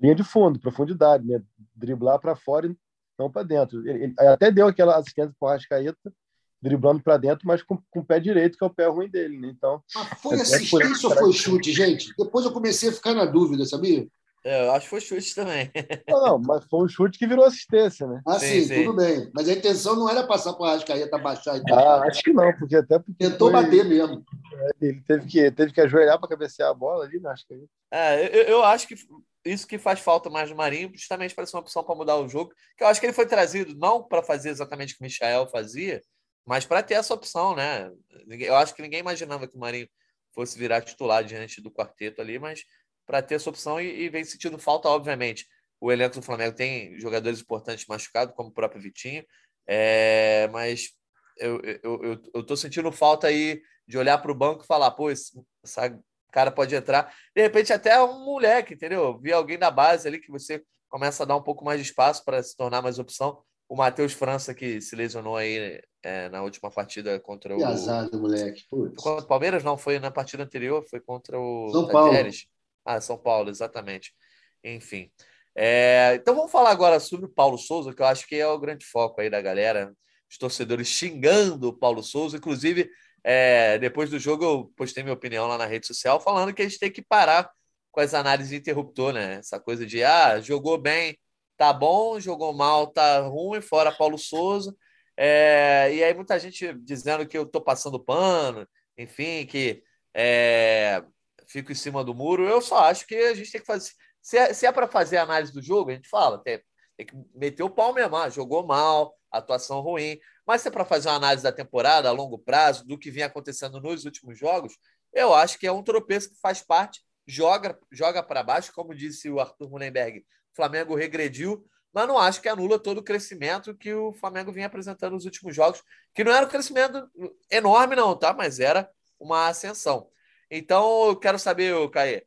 Linha de fundo, profundidade, né? Driblar para fora e não para dentro. Ele, ele, até deu aquela assistência para o Rascaeta, driblando para dentro, mas com, com o pé direito, que é o pé ruim dele. Né? Então, mas foi assistência ou foi chute, gente? Depois eu comecei a ficar na dúvida, sabia? É, eu acho que foi chute também. <laughs> Não, não, mas foi um chute que virou assistência, né? Ah, sim, sim, sim. tudo bem. Mas a intenção não era passar para o Arrascaeta baixar e tal. Ah, acho que não, porque até porque Tentou foi... bater mesmo. É, ele teve que, teve que ajoelhar para cabecear a bola ali, né? Acho que... É, eu, eu acho que isso que faz falta mais no Marinho, justamente para ser uma opção para mudar o jogo. Que eu acho que ele foi trazido não para fazer exatamente o que o Michael fazia, mas para ter essa opção, né? Eu acho que ninguém imaginava que o Marinho fosse virar titular diante do quarteto ali, mas para ter essa opção e, e, vem sentindo falta, obviamente. O elenco do Flamengo tem jogadores importantes machucados, como o próprio Vitinho, é, mas eu, eu, eu, eu sentindo falta aí de olhar para o banco e falar, pô, essa cara pode entrar. De repente, até um moleque, entendeu? Vi alguém da base ali que você começa a dar um pouco mais de espaço para se tornar mais opção. O Matheus França, que se lesionou aí é, na última partida contra que o. azar do moleque. Putz. Contra o Palmeiras, não, foi na partida anterior, foi contra o. São Paulo. Ah, São Paulo, exatamente. Enfim. É, então vamos falar agora sobre o Paulo Souza, que eu acho que é o grande foco aí da galera. Os torcedores xingando o Paulo Souza. Inclusive, é, depois do jogo, eu postei minha opinião lá na rede social, falando que a gente tem que parar com as análises de interruptor, né? Essa coisa de, ah, jogou bem, tá bom, jogou mal, tá ruim, fora Paulo Souza. É, e aí muita gente dizendo que eu tô passando pano, enfim, que é, fico em cima do muro. Eu só acho que a gente tem que fazer. Se é, é para fazer análise do jogo, a gente fala, tem, tem que meter o pau mesmo. Ah, jogou mal, atuação ruim. Mas se é para fazer uma análise da temporada a longo prazo, do que vinha acontecendo nos últimos jogos, eu acho que é um tropeço que faz parte, joga, joga para baixo, como disse o Arthur Mullenberg. O Flamengo regrediu, mas não acho que anula todo o crescimento que o Flamengo vinha apresentando nos últimos jogos, que não era um crescimento enorme, não, tá? Mas era uma ascensão. Então, eu quero saber, Caê,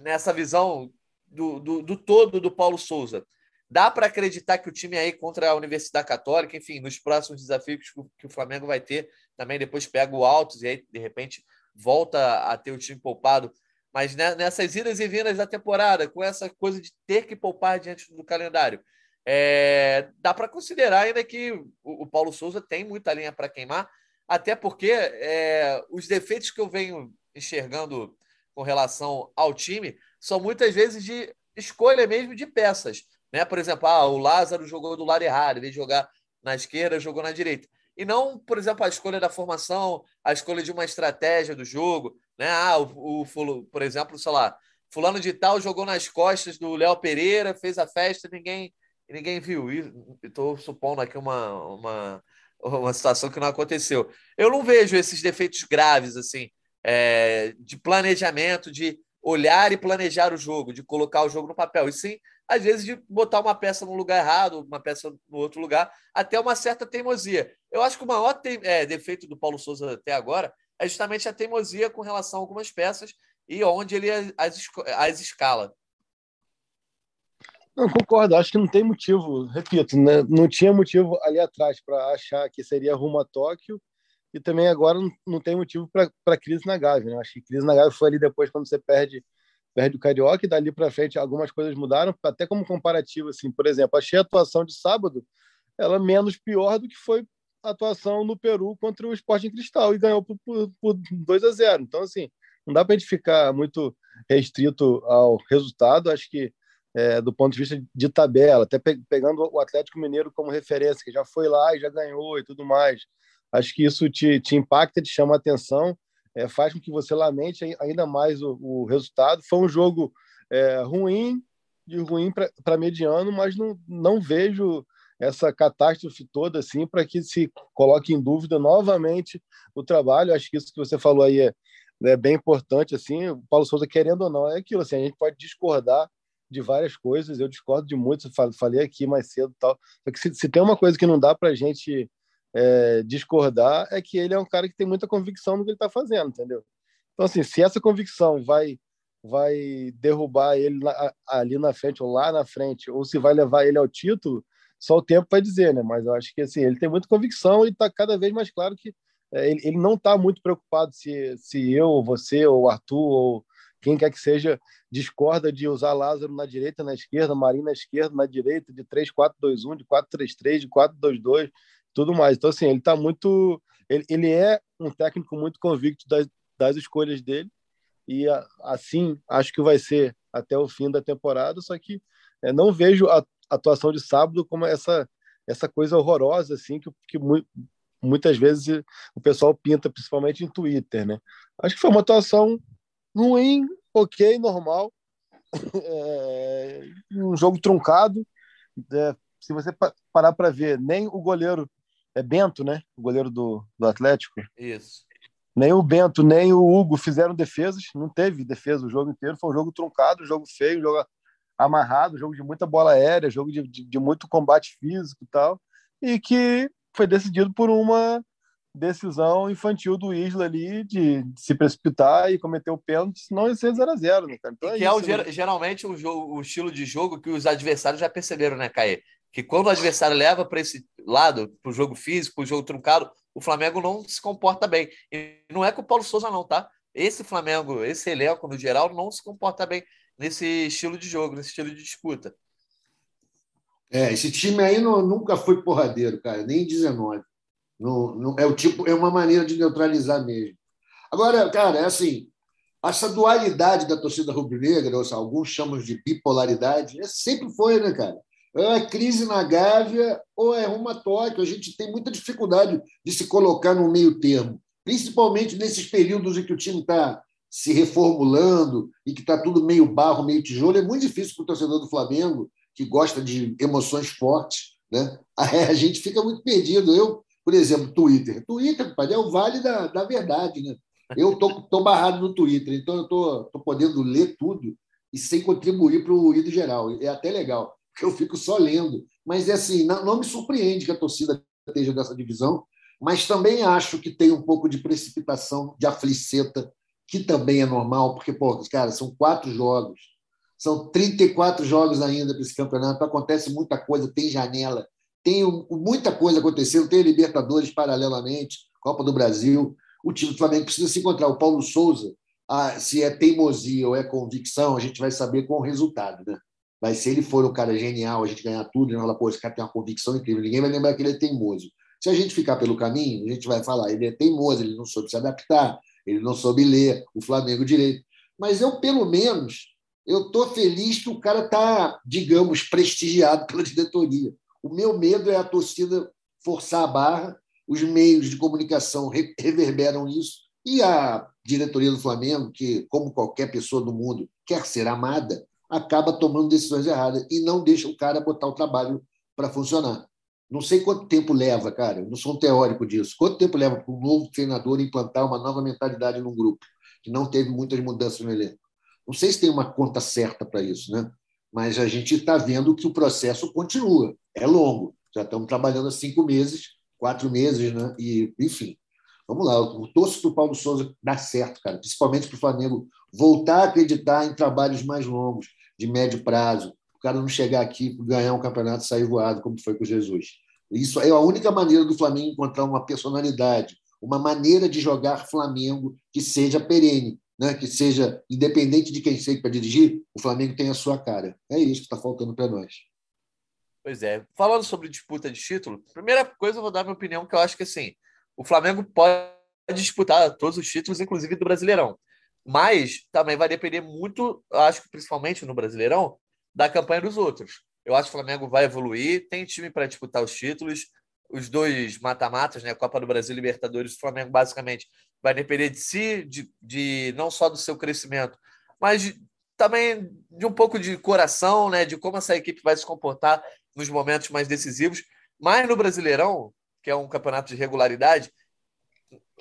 nessa visão do, do, do todo do Paulo Souza, dá para acreditar que o time aí contra a Universidade Católica, enfim, nos próximos desafios que o Flamengo vai ter, também depois pega o Altos e aí, de repente, volta a ter o time poupado. Mas nessas idas e vindas da temporada, com essa coisa de ter que poupar diante do calendário, é, dá para considerar ainda que o, Paulo Souza tem muita linha para queimar, até porque é, os defeitos que eu venho enxergando com relação ao time são muitas vezes de escolha mesmo de peças. Né? Por exemplo, ah, o Lázaro jogou do lado errado, em vez de jogar na esquerda, jogou na direita. E não, por exemplo, a escolha da formação, a escolha de uma estratégia do jogo. Né? Ah, o, o, por exemplo, sei lá, fulano de tal jogou nas costas do Léo Pereira, fez a festa, ninguém ninguém viu. Estou supondo aqui uma, uma, uma situação que não aconteceu. Eu não vejo esses defeitos graves assim é, de planejamento, de olhar e planejar o jogo, de colocar o jogo no papel. E sim, às vezes, de botar uma peça no lugar errado, uma peça no outro lugar, até uma certa teimosia. Eu acho que o maior te, é, defeito do Paulo Souza até agora é justamente a teimosia com relação a algumas peças e onde ele as, as escala. Não, concordo, acho que não tem motivo, repito, né? não tinha motivo ali atrás para achar que seria rumo a Tóquio e também agora não, não tem motivo para crise na Gávea. Né? Acho que crise na Gávea foi ali depois quando você perde perde o Carioca e dali para frente algumas coisas mudaram, até como comparativo, assim, por exemplo, achei a atuação de sábado ela menos pior do que foi a atuação no Peru contra o Sporting Cristal e ganhou por, por, por 2 a 0. Então, assim, não dá para a gente ficar muito restrito ao resultado. Acho que é, do ponto de vista de tabela, até pe pegando o Atlético Mineiro como referência, que já foi lá e já ganhou e tudo mais. Acho que isso te, te impacta, te chama a atenção, é, faz com que você lamente ainda mais o, o resultado. Foi um jogo é, ruim, de ruim para mediano, mas não, não vejo essa catástrofe toda assim para que se coloque em dúvida novamente o trabalho. Acho que isso que você falou aí é, é bem importante. assim. O Paulo Souza, querendo ou não, é aquilo. Assim, a gente pode discordar de várias coisas. Eu discordo de muito, falei aqui mais cedo tal. Só que se, se tem uma coisa que não dá para a gente é, discordar, é que ele é um cara que tem muita convicção no que ele está fazendo, entendeu? Então, assim, se essa convicção vai vai derrubar ele ali na frente ou lá na frente, ou se vai levar ele ao título, só o tempo vai dizer, né? Mas eu acho que assim, ele tem muita convicção e está cada vez mais claro que é, ele, ele não está muito preocupado se, se eu, você, ou o Arthur, ou quem quer que seja, discorda de usar Lázaro na direita, na esquerda, Marinho na esquerda, na direita, de 3-4-2-1, de 4-3-3, de 4-2-2, tudo mais. Então, assim, ele está muito. Ele, ele é um técnico muito convicto das, das escolhas dele, e assim acho que vai ser até o fim da temporada. Só que é, não vejo a atuação de sábado como essa essa coisa horrorosa assim que, que muitas vezes o pessoal pinta, principalmente em Twitter, né? Acho que foi uma atuação ruim, ok, normal. <laughs> É, um jogo truncado. É, se você parar para ver, nem o goleiro é Bento, né? O goleiro do, do Atlético. Isso. Nem o Bento, nem o Hugo fizeram defesas. Não teve defesa o jogo inteiro. Foi um jogo truncado, um jogo feio, um jogo amarrado, um jogo de muita bola aérea, jogo de, de, de muito combate físico e tal. E que foi decidido por uma decisão infantil do Isla ali de, de se precipitar e cometer o pênalti, senão ia ser 0x0, né, cara? Então é que isso, é o, né? geralmente o, jogo, o estilo de jogo que os adversários já perceberam, né, Caê? Que quando o adversário leva para esse lado, para o jogo físico, para o jogo truncado, o Flamengo não se comporta bem. E não é com o Paulo Souza, não, tá? Esse Flamengo, esse elenco, no geral, não se comporta bem nesse estilo de jogo, nesse estilo de disputa. É, esse time aí não, nunca foi porradeiro, cara, nem 19. Não, não, é o tipo, é uma maneira de neutralizar mesmo. Agora, cara, é assim, essa dualidade da torcida rubro-negra, ou seja, alguns chamam de bipolaridade, é, sempre foi, né, cara? É crise na Gávea ou é rumo a Tóquio. A gente tem muita dificuldade de se colocar no meio termo, principalmente nesses períodos em que o time está se reformulando e que está tudo meio barro, meio tijolo. É muito difícil para o torcedor do Flamengo, que gosta de emoções fortes, né? <laughs> a gente fica muito perdido. Eu, por exemplo, Twitter. Twitter, pai, é o vale da, da verdade, né? Eu tô, tô barrado no Twitter, então eu tô, tô podendo ler tudo e sem contribuir para o ruído geral. É até legal, eu fico só lendo. Mas é assim, não, não me surpreende que a torcida esteja dessa divisão, mas também acho que tem um pouco de precipitação, de afliceta, que também é normal, porque, pô, cara, são quatro jogos, são 34 jogos ainda para esse campeonato, acontece muita coisa, tem janela, tem muita coisa acontecendo, tem Libertadores paralelamente, Copa do Brasil. O time do Flamengo precisa se encontrar. O Paulo Souza, ah, se é teimosia ou é convicção, a gente vai saber com o resultado. Né? Mas se ele for um cara genial, a gente ganhar tudo, ele vai falar, pô, esse cara tem uma convicção incrível, ninguém vai lembrar que ele é teimoso. Se a gente ficar pelo caminho, a gente vai falar, ele é teimoso, ele não soube se adaptar, ele não soube ler o Flamengo direito. Mas eu, pelo menos, eu estou feliz que o cara está, digamos, prestigiado pela diretoria. O meu medo é a torcida forçar a barra, os meios de comunicação reverberam isso, e a diretoria do Flamengo, que, como qualquer pessoa do mundo, quer ser amada, acaba tomando decisões erradas e não deixa o cara botar o trabalho para funcionar. Não sei quanto tempo leva, cara, eu não sou um teórico disso. Quanto tempo leva para um novo treinador implantar uma nova mentalidade num grupo que não teve muitas mudanças no elenco? Não sei se tem uma conta certa para isso, né? mas a gente está vendo que o processo continua. É longo. Já estamos trabalhando há cinco meses, quatro meses, né? E, enfim, vamos lá. Eu torço para o Paulo Souza dar certo, cara, principalmente para o Flamengo voltar a acreditar em trabalhos mais longos, de médio prazo. O cara não chegar aqui, ganhar um campeonato e sair voado, como foi com Jesus. Isso é a única maneira do Flamengo encontrar uma personalidade, uma maneira de jogar Flamengo que seja perene, né, que seja independente de quem seja para dirigir, o Flamengo tem a sua cara. É isso que está faltando para nós. Pois é. Falando sobre disputa de título, primeira coisa eu vou dar minha opinião, que eu acho que assim, o Flamengo pode disputar todos os títulos, inclusive do Brasileirão. Mas também vai depender muito, acho que principalmente no Brasileirão, da campanha dos outros. Eu acho que o Flamengo vai evoluir, tem time para disputar os títulos, os dois mata-matas, né? Copa do Brasil e Libertadores, o Flamengo basicamente vai depender de si, de, de não só do seu crescimento, mas de, também de um pouco de coração, né? De como essa equipe vai se comportar nos momentos mais decisivos. Mas no Brasileirão, que é um campeonato de regularidade,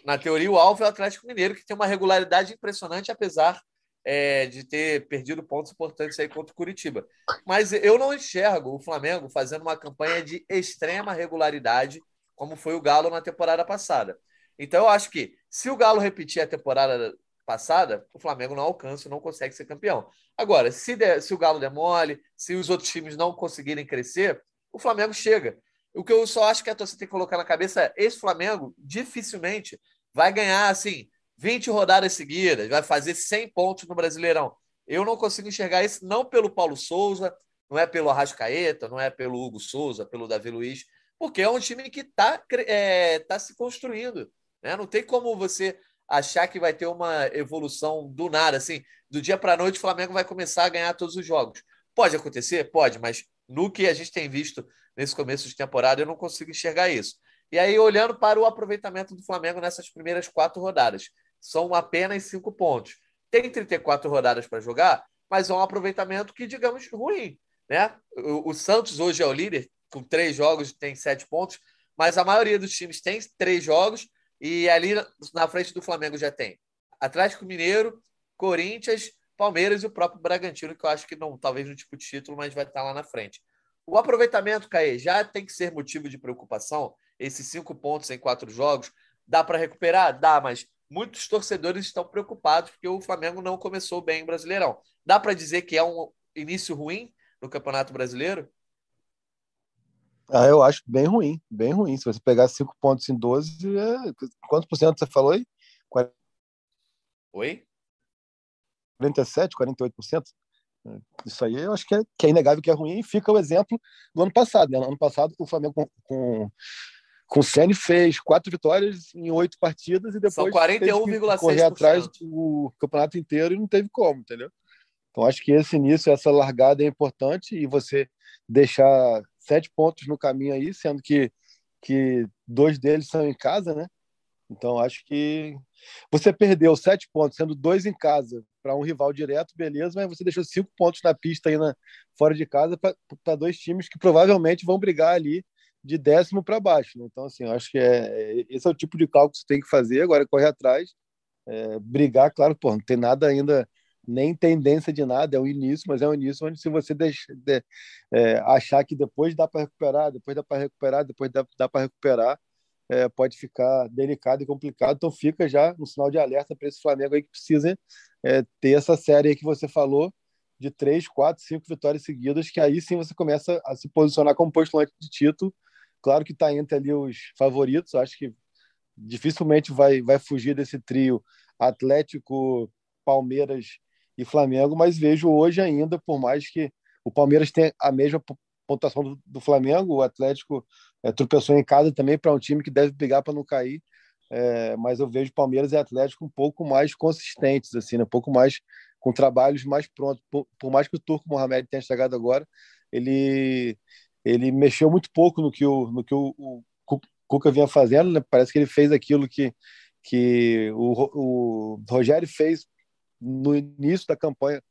na teoria o alvo é o Atlético Mineiro, que tem uma regularidade impressionante, apesar é, de ter perdido pontos importantes aí contra o Curitiba. Mas eu não enxergo o Flamengo fazendo uma campanha de extrema regularidade, como foi o Galo na temporada passada. Então eu acho que se o Galo repetir a temporada passada, o Flamengo não alcança, não consegue ser campeão. Agora, se, der, se o Galo demole, se os outros times não conseguirem crescer, o Flamengo chega. O que eu só acho que a torcida tem que colocar na cabeça é: esse Flamengo dificilmente vai ganhar assim 20 rodadas seguidas, vai fazer 100 pontos no Brasileirão. Eu não consigo enxergar isso, não pelo Paulo Souza, não é pelo Arrascaeta, não é pelo Hugo Souza, pelo Davi Luiz, porque é um time que está é, tá se construindo. Né? Não tem como você achar que vai ter uma evolução do nada, assim, do dia para a noite o Flamengo vai começar a ganhar todos os jogos. Pode acontecer? Pode, mas no que a gente tem visto nesse começo de temporada, eu não consigo enxergar isso. E aí, olhando para o aproveitamento do Flamengo nessas primeiras quatro rodadas, são apenas cinco pontos. Tem 34 rodadas para jogar, mas é um aproveitamento que, digamos, ruim. Né? O, o Santos hoje é o líder, com três jogos tem sete pontos, mas a maioria dos times tem três jogos e ali na frente do Flamengo já tem Atlético Mineiro, Corinthians, Palmeiras e o próprio Bragantino, que eu acho que não, talvez não discute título, mas vai estar lá na frente. O aproveitamento, Caê, já tem que ser motivo de preocupação, esses cinco pontos em quatro jogos, Dá para recuperar? Dá, mas muitos torcedores estão preocupados porque o Flamengo não começou bem o Brasileirão. Dá para dizer que é um início ruim no Campeonato Brasileiro? Ah, eu acho bem ruim, bem ruim. Se você pegar 5 pontos em 12, é... quantos por cento você falou aí? 40... Oi? 47, 48%? Isso aí eu acho que é, que é inegável que é ruim. E fica o exemplo do ano passado. Né? No ano passado, o Flamengo com, com, com o Ceni fez quatro vitórias em oito partidas e depois São 41,6%. correr atrás o campeonato inteiro e não teve como, entendeu? Então acho que esse início, essa largada é importante e você deixar sete pontos no caminho aí, sendo que, que dois deles são em casa, né? Então acho que você perdeu sete pontos, sendo dois em casa para um rival direto, beleza, mas você deixou cinco pontos na pista aí na, fora de casa para dois times que provavelmente vão brigar ali de décimo para baixo. Né? Então, assim, eu acho que é, esse é o tipo de cálculo que você tem que fazer. Agora, correr atrás, é, brigar, claro, pô, não tem nada ainda, nem tendência de nada, é o início, mas é o início onde se você deixa, de, é, achar que depois dá para recuperar, depois dá para recuperar, depois dá, dá para recuperar, é, pode ficar delicado e complicado. Então fica já um sinal de alerta para esse Flamengo aí que precisa é, ter essa série aí que você falou de três, quatro, cinco vitórias seguidas, que aí sim você começa a se posicionar como postulante de título. Claro que está entre ali os favoritos, acho que dificilmente vai, vai fugir desse trio Atlético, Palmeiras e Flamengo, mas vejo hoje ainda, por mais que o Palmeiras tenha a mesma pontuação do, do Flamengo, o Atlético é, tropeçou em casa também para um time que deve brigar para não cair. É, mas eu vejo Palmeiras e Atlético um pouco mais consistentes, assim, né? um pouco mais com trabalhos mais prontos. Por, por mais que o Turco Mohamed tenha chegado agora, ele ele mexeu muito pouco no que o, no que o, o Cuca vinha fazendo. Né? Parece que ele fez aquilo que, que o, o Rogério fez no início da campanha,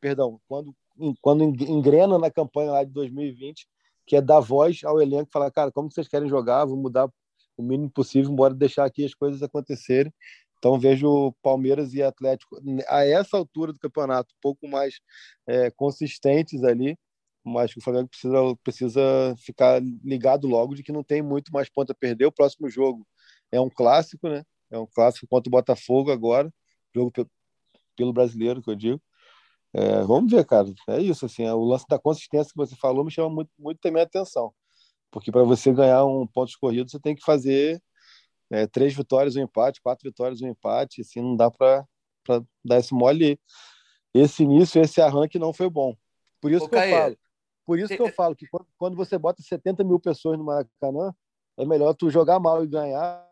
perdão, quando quando engrena na campanha lá de 2020, que é dar voz ao elenco, falar, cara, como vocês querem jogar? Vou mudar o mínimo possível, embora deixar aqui as coisas acontecerem. Então vejo Palmeiras e Atlético a essa altura do campeonato um pouco mais é, consistentes ali, mas o Flamengo precisa, precisa ficar ligado logo de que não tem muito mais ponto a perder. O próximo jogo é um clássico, né? É um clássico contra o Botafogo agora, jogo pelo, pelo brasileiro que eu digo. É, vamos ver, cara. É isso, assim, o lance da consistência que você falou me chama muito, muito também a atenção. Porque para você ganhar um ponto escorrido, você tem que fazer é, três vitórias, um empate, quatro vitórias, um empate. Assim, não dá para dar esse mole. Esse início, esse arranque não foi bom. Por isso Ô, que eu falo. Por isso que eu falo que quando, quando você bota 70 mil pessoas no Maracanã, é melhor tu jogar mal e ganhar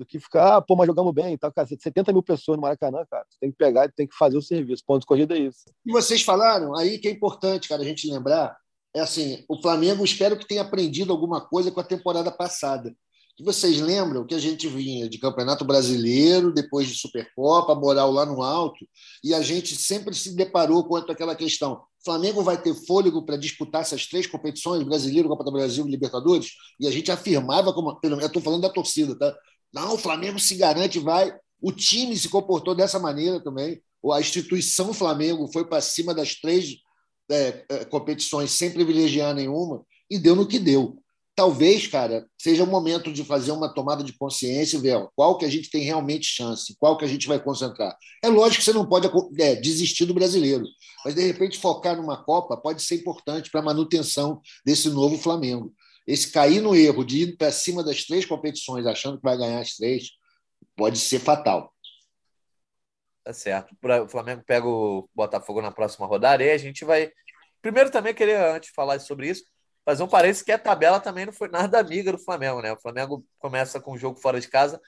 do que ficar, ah, pô, mas jogamos bem e tal, cara. 70 mil pessoas no Maracanã, cara. Tu tem que pegar e tem que fazer o serviço. Ponto de corrida é isso. E vocês falaram aí que é importante, cara, a gente lembrar. É assim, o Flamengo espero que tenha aprendido alguma coisa com a temporada passada. Que vocês lembram que a gente vinha de Campeonato Brasileiro, depois de Supercopa, moral lá no alto, e a gente sempre se deparou com aquela questão: Flamengo vai ter fôlego para disputar essas três competições, Brasileiro, Copa do Brasil e Libertadores? E a gente afirmava, como, eu estou falando da torcida, tá? Não, o Flamengo se garante, vai. O time se comportou dessa maneira também. A instituição Flamengo foi para cima das três é, é, competições sem privilegiar nenhuma e deu no que deu. Talvez, cara, seja o momento de fazer uma tomada de consciência e ver qual que a gente tem realmente chance, qual que a gente vai concentrar. É lógico que você não pode é, desistir do brasileiro, mas de repente focar numa Copa pode ser importante para a manutenção desse novo Flamengo. Esse cair no erro de ir para cima das três competições, achando que vai ganhar as três, pode ser fatal. Tá certo. O Flamengo pega o Botafogo na próxima rodada e a gente vai. Primeiro, também queria, antes de falar sobre isso, fazer um parênteses que a tabela também não foi nada amiga do Flamengo, né? O Flamengo começa com um jogo fora de casa.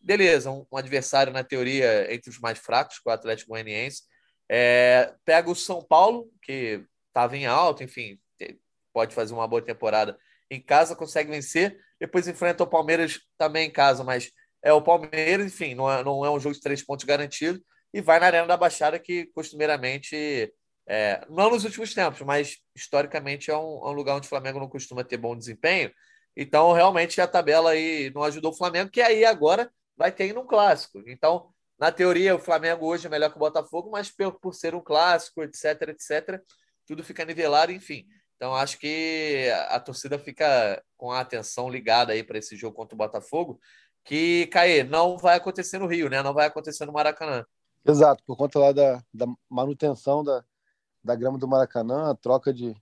Beleza, um, um adversário, na teoria, entre os mais fracos, com o Atlético Goianiense. É, pega o São Paulo, que estava em alta, enfim, pode fazer uma boa temporada em casa, consegue vencer. Depois enfrenta o Palmeiras também em casa, mas é o Palmeiras, enfim, não é, não é um jogo de três pontos garantido. E vai na Arena da Baixada, que costumeiramente, é, não nos últimos tempos, mas historicamente é um, é um, lugar onde o Flamengo não costuma ter bom desempenho. Então, realmente, a tabela aí não ajudou o Flamengo, que aí agora vai ter no clássico. Então, na teoria, o Flamengo hoje é melhor que o Botafogo, mas por ser um clássico, etc, etc, tudo fica nivelado, enfim. Então acho que a torcida fica com a atenção ligada aí para esse jogo contra o Botafogo, que Caê, não vai acontecer no Rio, né? Não vai acontecer no Maracanã. Exato, por conta lá da, da manutenção da, da grama do Maracanã, a troca de,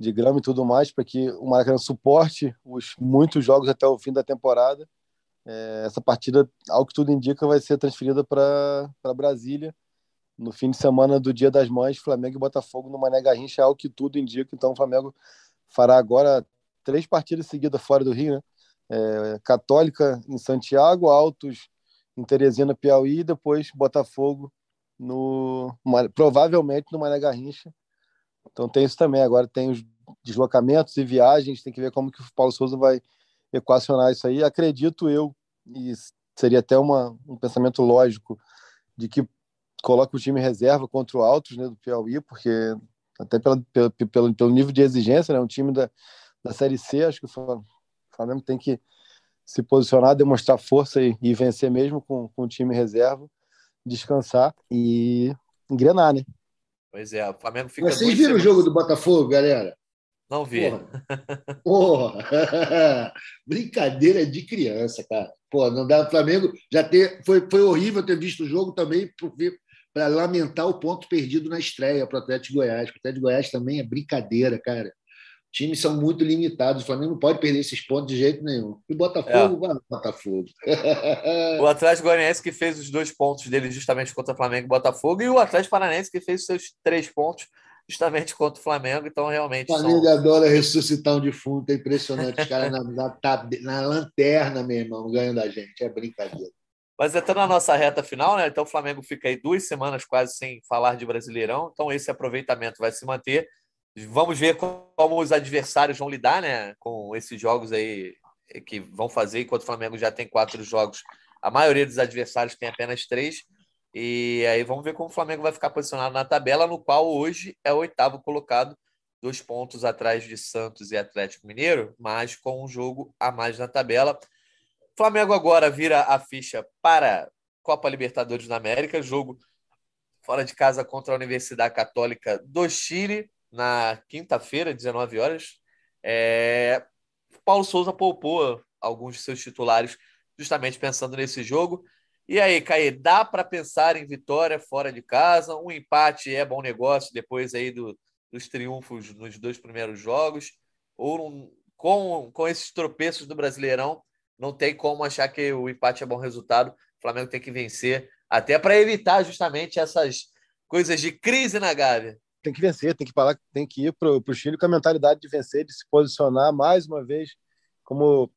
de grama e tudo mais, para que o Maracanã suporte os muitos jogos até o fim da temporada. É, essa partida, ao que tudo indica, vai ser transferida para Brasília no fim de semana do Dia das Mães, Flamengo e Botafogo no Mané Garrincha, é o que tudo indica. Então, o Flamengo fará agora três partidas seguidas fora do Rio, né? É, Católica em Santiago, Altos em Teresina, Piauí, e depois Botafogo no provavelmente no Mané Garrincha. Então tem isso também. Agora tem os deslocamentos e viagens, tem que ver como que o Paulo Souza vai equacionar isso aí. Acredito eu, e seria até uma, um pensamento lógico, de que coloca o time reserva contra o Altos né, do Piauí, porque até pela, pela, pelo, pelo nível de exigência, né, um time da, da Série C, acho que o Flamengo tem que se posicionar, demonstrar força e, e vencer mesmo com, com o time reserva, descansar e engrenar, né? Pois é, o Flamengo fica. Vocês viram o jogo do Botafogo, galera? Não vi. Porra. Porra. <laughs> Brincadeira de criança, cara. Pô, não dá. O Flamengo já ter. Foi, foi horrível ter visto o jogo também para lamentar o ponto perdido na estreia para o Atlético Goiás. O Atlético Goiás também é brincadeira, cara. Times são muito limitados. O Flamengo não pode perder esses pontos de jeito nenhum. E o Botafogo, é. vai Botafogo. <laughs> o Atlético Goianiense que fez os dois pontos dele justamente contra o Flamengo e Flamengo e o Atlético Paranaense que fez os seus três pontos justamente contra o Flamengo. Então, realmente. O Flamengo são... adora ressuscitar um defunto, é impressionante. Os caras na, na, na, lanterna, meu irmão, ganhando a gente. É brincadeira. Mas entrando na nossa reta final, né? Então o Flamengo fica aí duas semanas quase sem falar de Brasileirão. Então esse aproveitamento vai se manter. Vamos ver como os adversários vão lidar, né? Com esses jogos aí que vão fazer, enquanto o Flamengo já tem quatro jogos. A maioria dos adversários tem apenas três. E aí vamos ver como o Flamengo vai ficar posicionado na tabela, no qual hoje é o oitavo colocado, dois pontos atrás de Santos e Atlético Mineiro, mas com um jogo a mais na tabela. Flamengo agora vira a ficha para Copa Libertadores da América, jogo fora de casa contra a Universidade Católica do Chile, na quinta-feira, 19 horas. É... Paulo Souza poupou alguns de seus titulares justamente pensando nesse jogo. E aí, Caê, dá para pensar em vitória fora de casa? Um empate é bom negócio depois aí do, dos triunfos nos dois primeiros jogos? Ou um, com, com esses tropeços do Brasileirão, não tem como achar que o empate é bom resultado. O Flamengo tem que vencer, até para evitar justamente essas coisas de crise na Gávea. Tem que vencer, tem que falar, tem que ir para o Chile com a mentalidade de vencer, de se posicionar mais uma vez como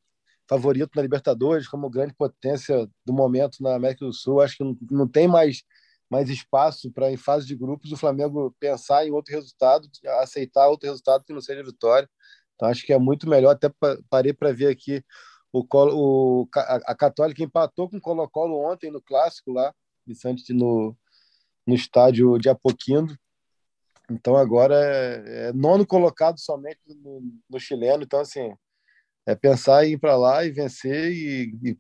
favorito na Libertadores, como grande potência do momento na América do Sul. Acho que não, não tem mais, mais espaço para, em fase de grupos, o Flamengo pensar em outro resultado, aceitar outro resultado que não seja vitória. Então, acho que é muito melhor. Até parei para ver aqui o, o, a, Católica empatou com o Colo-Colo ontem no clássico lá, no, no estádio de Apoquindo. Então agora é, é nono colocado somente no, no, chileno. Então, assim, é pensar em ir para lá e vencer e, e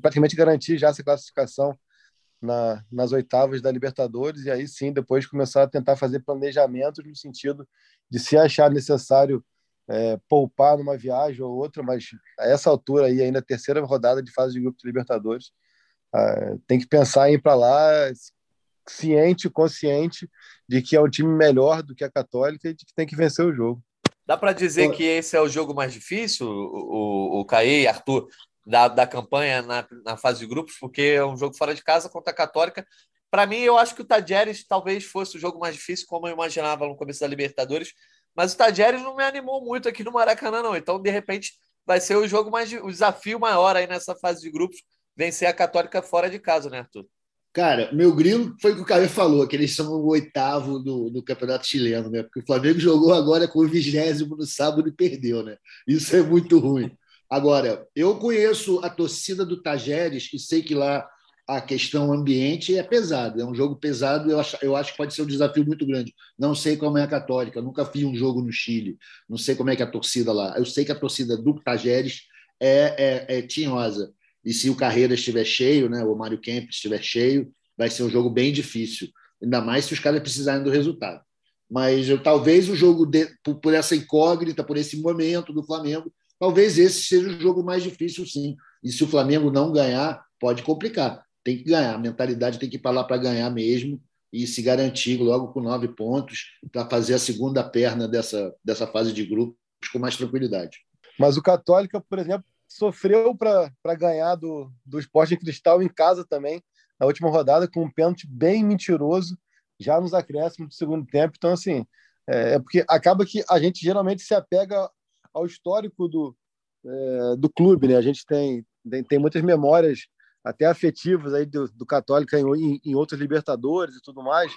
praticamente garantir já essa classificação na, nas oitavas da Libertadores e aí sim depois começar a tentar fazer planejamentos no sentido de se achar necessário é, poupar numa viagem ou outra, mas a essa altura aí ainda terceira rodada de fase de grupo de Libertadores é, tem que pensar em ir para lá ciente, consciente de que é um time melhor do que a Católica e de que tem que vencer o jogo. Dá para dizer que esse é o jogo mais difícil, o, o, o e Arthur, da, da campanha na, na fase de grupos, porque é um jogo fora de casa contra a Católica. Para mim, eu acho que o Tadjeres talvez fosse o jogo mais difícil, como eu imaginava no começo da Libertadores, mas o Tadjeres não me animou muito aqui no Maracanã, não. Então, de repente, vai ser o jogo mais o desafio maior aí nessa fase de grupos, vencer a Católica fora de casa, né, Arthur? Cara, meu grilo foi o que o Caio falou, que eles são o oitavo do, do campeonato chileno, né? Porque o Flamengo jogou agora com o vigésimo no sábado e perdeu, né? Isso é muito ruim. Agora, eu conheço a torcida do Tajeres e sei que lá a questão ambiente é pesada. É um jogo pesado, eu acho, eu acho que pode ser um desafio muito grande. Não sei como é a Católica, nunca fiz um jogo no Chile, não sei como é que é a torcida lá. Eu sei que a torcida do Tajeres é, é, é tinhosa. E se o Carreira estiver cheio, né, o Mário Kemp estiver cheio, vai ser um jogo bem difícil. Ainda mais se os caras precisarem do resultado. mas eu, talvez o jogo, de, por, por, essa incógnita, por esse momento do Flamengo, talvez esse seja o jogo mais difícil, sim. E se o Flamengo não ganhar, pode complicar. Tem que ganhar, a mentalidade tem que ir para lá para ganhar mesmo e se garantir logo com nove pontos para fazer a segunda perna dessa, dessa fase de grupos com mais tranquilidade. Mas o Católica, por exemplo, sofreu para ganhar do, do Esporte Cristal em casa também, na última rodada, com um pênalti bem mentiroso, já nos acréscimos do segundo tempo. Então, assim, é, é porque acaba que a gente geralmente se apega ao histórico do, é, do clube, né? A gente tem, tem, tem muitas memórias até afetivas aí do, do Católica em, em, outros Libertadores e tudo mais.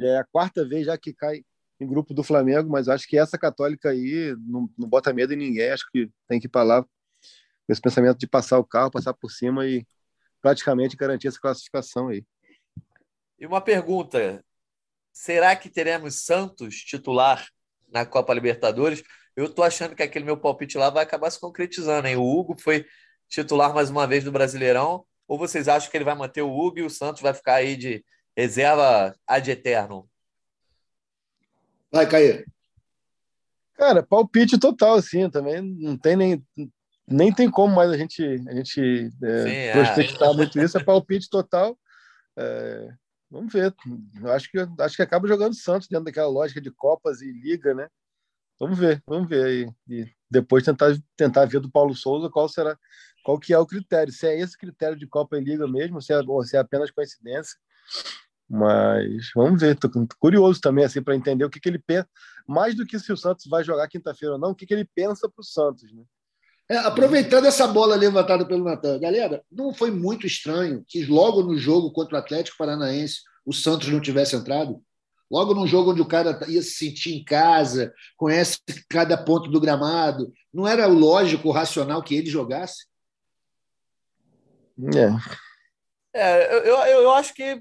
É a quarta vez já que cai em grupo do Flamengo, mas acho que essa Católica aí não, não bota medo em ninguém. Acho que tem que ir para lá com esse pensamento de passar o carro, passar por cima e praticamente garantir essa classificação aí. E uma pergunta: será que teremos Santos titular na Copa Libertadores? Eu tô achando que aquele meu palpite lá vai acabar se concretizando, hein? O Hugo foi titular mais uma vez no Brasileirão. Ou vocês acham que ele vai manter o Hugo e o Santos vai ficar aí de reserva ad eterno? Vai, Cair. Cara, palpite total, assim, também não tem nem, nem tem como mais a gente, a gente é, Sim, prospectar é. muito isso, é palpite total. É, vamos ver. Acho que, acho que acaba jogando Santos dentro daquela lógica de Copas e Liga, né? Vamos ver, vamos ver aí. E depois tentar, tentar ver do Paulo Souza qual será qual que é o critério. Se é esse critério de Copa e Liga mesmo, se é, ou se é apenas coincidência. Mas vamos ver, tô curioso também assim para entender o que, que ele pensa, mais do que se o Santos vai jogar quinta-feira ou não, o que, que ele pensa para o Santos, né? É, aproveitando essa bola levantada pelo Natan, galera, não foi muito estranho que logo no jogo contra o Atlético Paranaense o Santos não tivesse entrado? Logo num jogo onde o cara ia se sentir em casa, conhece cada ponto do gramado, não era lógico, racional que ele jogasse? É. é eu, eu, eu acho que,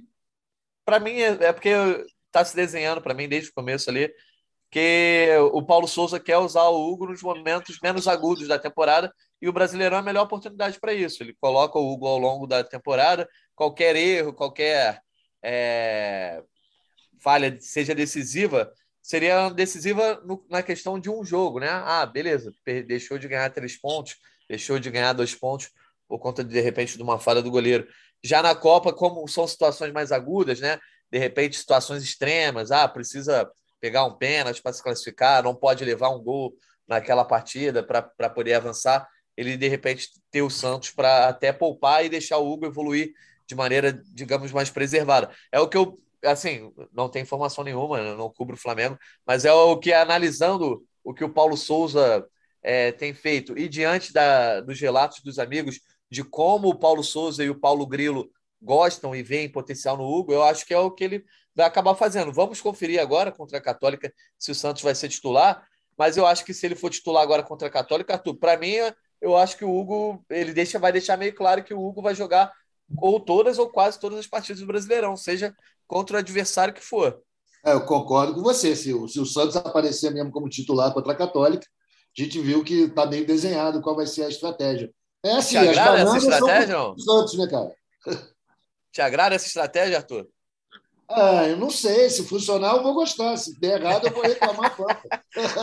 para mim, é, é porque está se desenhando para mim desde o começo ali que o Paulo Souza quer usar o Hugo nos momentos menos agudos da temporada e o Brasileirão é a melhor oportunidade para isso. Ele coloca o Hugo ao longo da temporada, qualquer erro, qualquer é, falha seja decisiva, seria decisiva no, na questão de um jogo, né? Ah, beleza, deixou de ganhar três pontos, deixou de ganhar dois pontos por conta de, de repente de uma falha do goleiro. Já na Copa, como são situações mais agudas, né? De repente situações extremas, ah, precisa pegar um pênalti para se classificar, não pode levar um gol naquela partida para poder avançar. Ele de repente ter o Santos para até poupar e deixar o Hugo evoluir de maneira, digamos, mais preservada. É o que eu, assim, não tem informação nenhuma, não cubro o Flamengo, mas é o que analisando o que o Paulo Souza é, tem feito e diante da, dos relatos dos amigos de como o Paulo Souza e o Paulo Grilo gostam e veem potencial no Hugo, eu acho que é o que ele vai acabar fazendo. Vamos conferir agora contra a Católica se o Santos vai ser titular, mas eu acho que se ele for titular agora contra a Católica, Arthur, para mim, eu acho que o Hugo ele deixa, vai deixar meio claro que o Hugo vai jogar ou todas ou quase todas as partidas do Brasileirão, seja contra o adversário que for. É, eu concordo com você. Se, se o Santos aparecer mesmo como titular contra a Católica, a gente viu que está meio desenhado qual vai ser a estratégia. É assim, Te agrada essa estratégia, não? Santos, né, cara? Te agrada essa estratégia, Arthur? Ah, eu não sei. Se funcionar, eu vou gostar. Se der errado, eu vou reclamar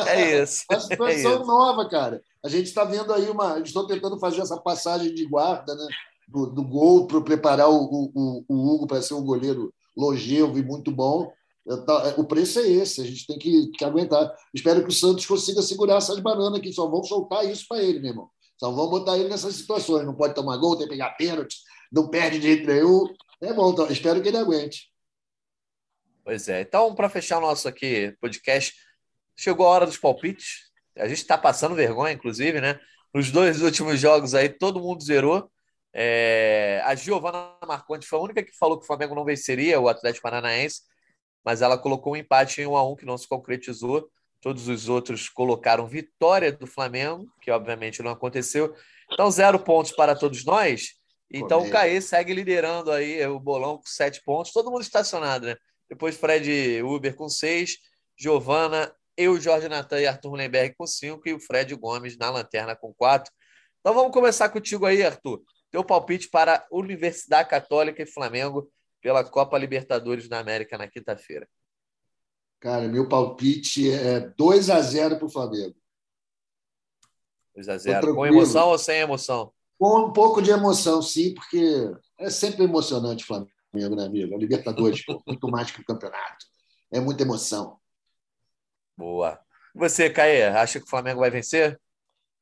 É isso. É uma situação é nova, cara. A gente está vendo aí uma. Estou tentando fazer essa passagem de guarda, né? Do, do gol para preparar o, o, o Hugo para ser um goleiro longevo e muito bom. O preço é esse, a gente tem que, que aguentar. Espero que o Santos consiga segurar essas bananas que só vão soltar isso para ele, meu irmão. Só vão botar ele nessas situações. Não pode tomar gol, tem que pegar pênalti, não perde de jeito nenhum. É bom, então, espero que ele aguente. Pois é. Então, para fechar o nosso aqui podcast, chegou a hora dos palpites. A gente está passando vergonha, inclusive, né? Nos dois últimos jogos aí, todo mundo zerou. É... A Giovana Marconte foi a única que falou que o Flamengo não venceria o Atlético Paranaense, mas ela colocou um empate em 1 a 1 que não se concretizou. Todos os outros colocaram vitória do Flamengo, que obviamente não aconteceu. Então, zero pontos para todos nós. Então, o Caê segue liderando aí o bolão com sete pontos. Todo mundo estacionado, né? Depois, Fred Uber com seis. Giovana, eu, Jorge Natan e Arthur Lemberg com cinco. E o Fred Gomes na lanterna com quatro. Então, vamos começar contigo aí, Arthur. Teu palpite para Universidade Católica e Flamengo pela Copa Libertadores da América na quinta-feira. Cara, meu palpite é 2 a 0 para o Flamengo. 2 a 0 Com emoção ou sem emoção? Com um pouco de emoção, sim, porque é sempre emocionante o Flamengo, né, amigo? A Libertadores, muito mais que o campeonato. É muita emoção. Boa. Você, Caê, acha que o Flamengo vai vencer?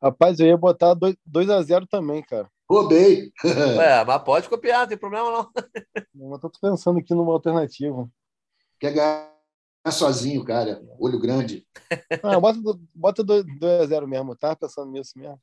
Rapaz, eu ia botar 2 a 0 também, cara. Roubei. <laughs> É, mas pode copiar, não tem problema não. Eu tô pensando aqui numa alternativa. Quer ganhar sozinho, cara. Olho grande. Ah, bota, bota 2 a 0 mesmo. Tava pensando nisso mesmo.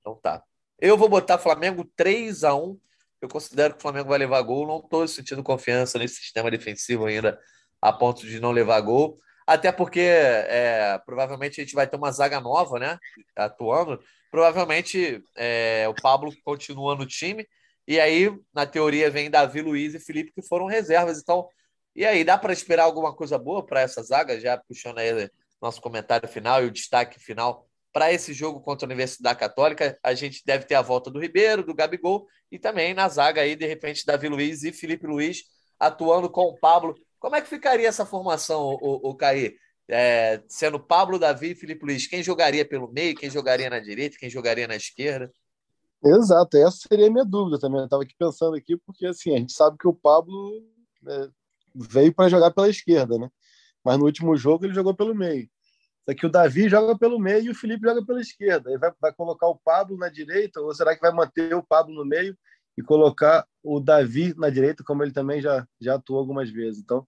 Então tá. Eu vou botar Flamengo 3 a 1 Eu considero que o Flamengo vai levar gol. Não estou sentindo confiança nesse sistema defensivo ainda, a ponto de não levar gol. Até porque é, provavelmente a gente vai ter uma zaga nova, né? Atuando. Provavelmente é, o Pablo continua no time. E aí, na teoria, vem Davi Luiz e Felipe, que foram reservas. Então, e aí, dá para esperar alguma coisa boa para essa zaga? Já puxando aí nosso comentário final e o destaque final para esse jogo contra a Universidade Católica. A gente deve ter a volta do Ribeiro, do Gabigol e também na zaga aí, de repente, Davi Luiz e Felipe Luiz atuando com o Pablo. Como é que ficaria essa formação, o, o Caí? É, sendo Pablo, Davi e Felipe Luiz, quem jogaria pelo meio, quem jogaria na direita, quem jogaria na esquerda? Exato, essa seria a minha dúvida também. Eu estava aqui pensando aqui, porque assim, a gente sabe que o Pablo é, veio para jogar pela esquerda, né? Mas no último jogo ele jogou pelo meio. Só que o Davi joga pelo meio e o Felipe joga pela esquerda. Ele vai, vai colocar o Pablo na direita, ou será que vai manter o Pablo no meio e colocar o Davi na direita, como ele também já, já atuou algumas vezes? Então,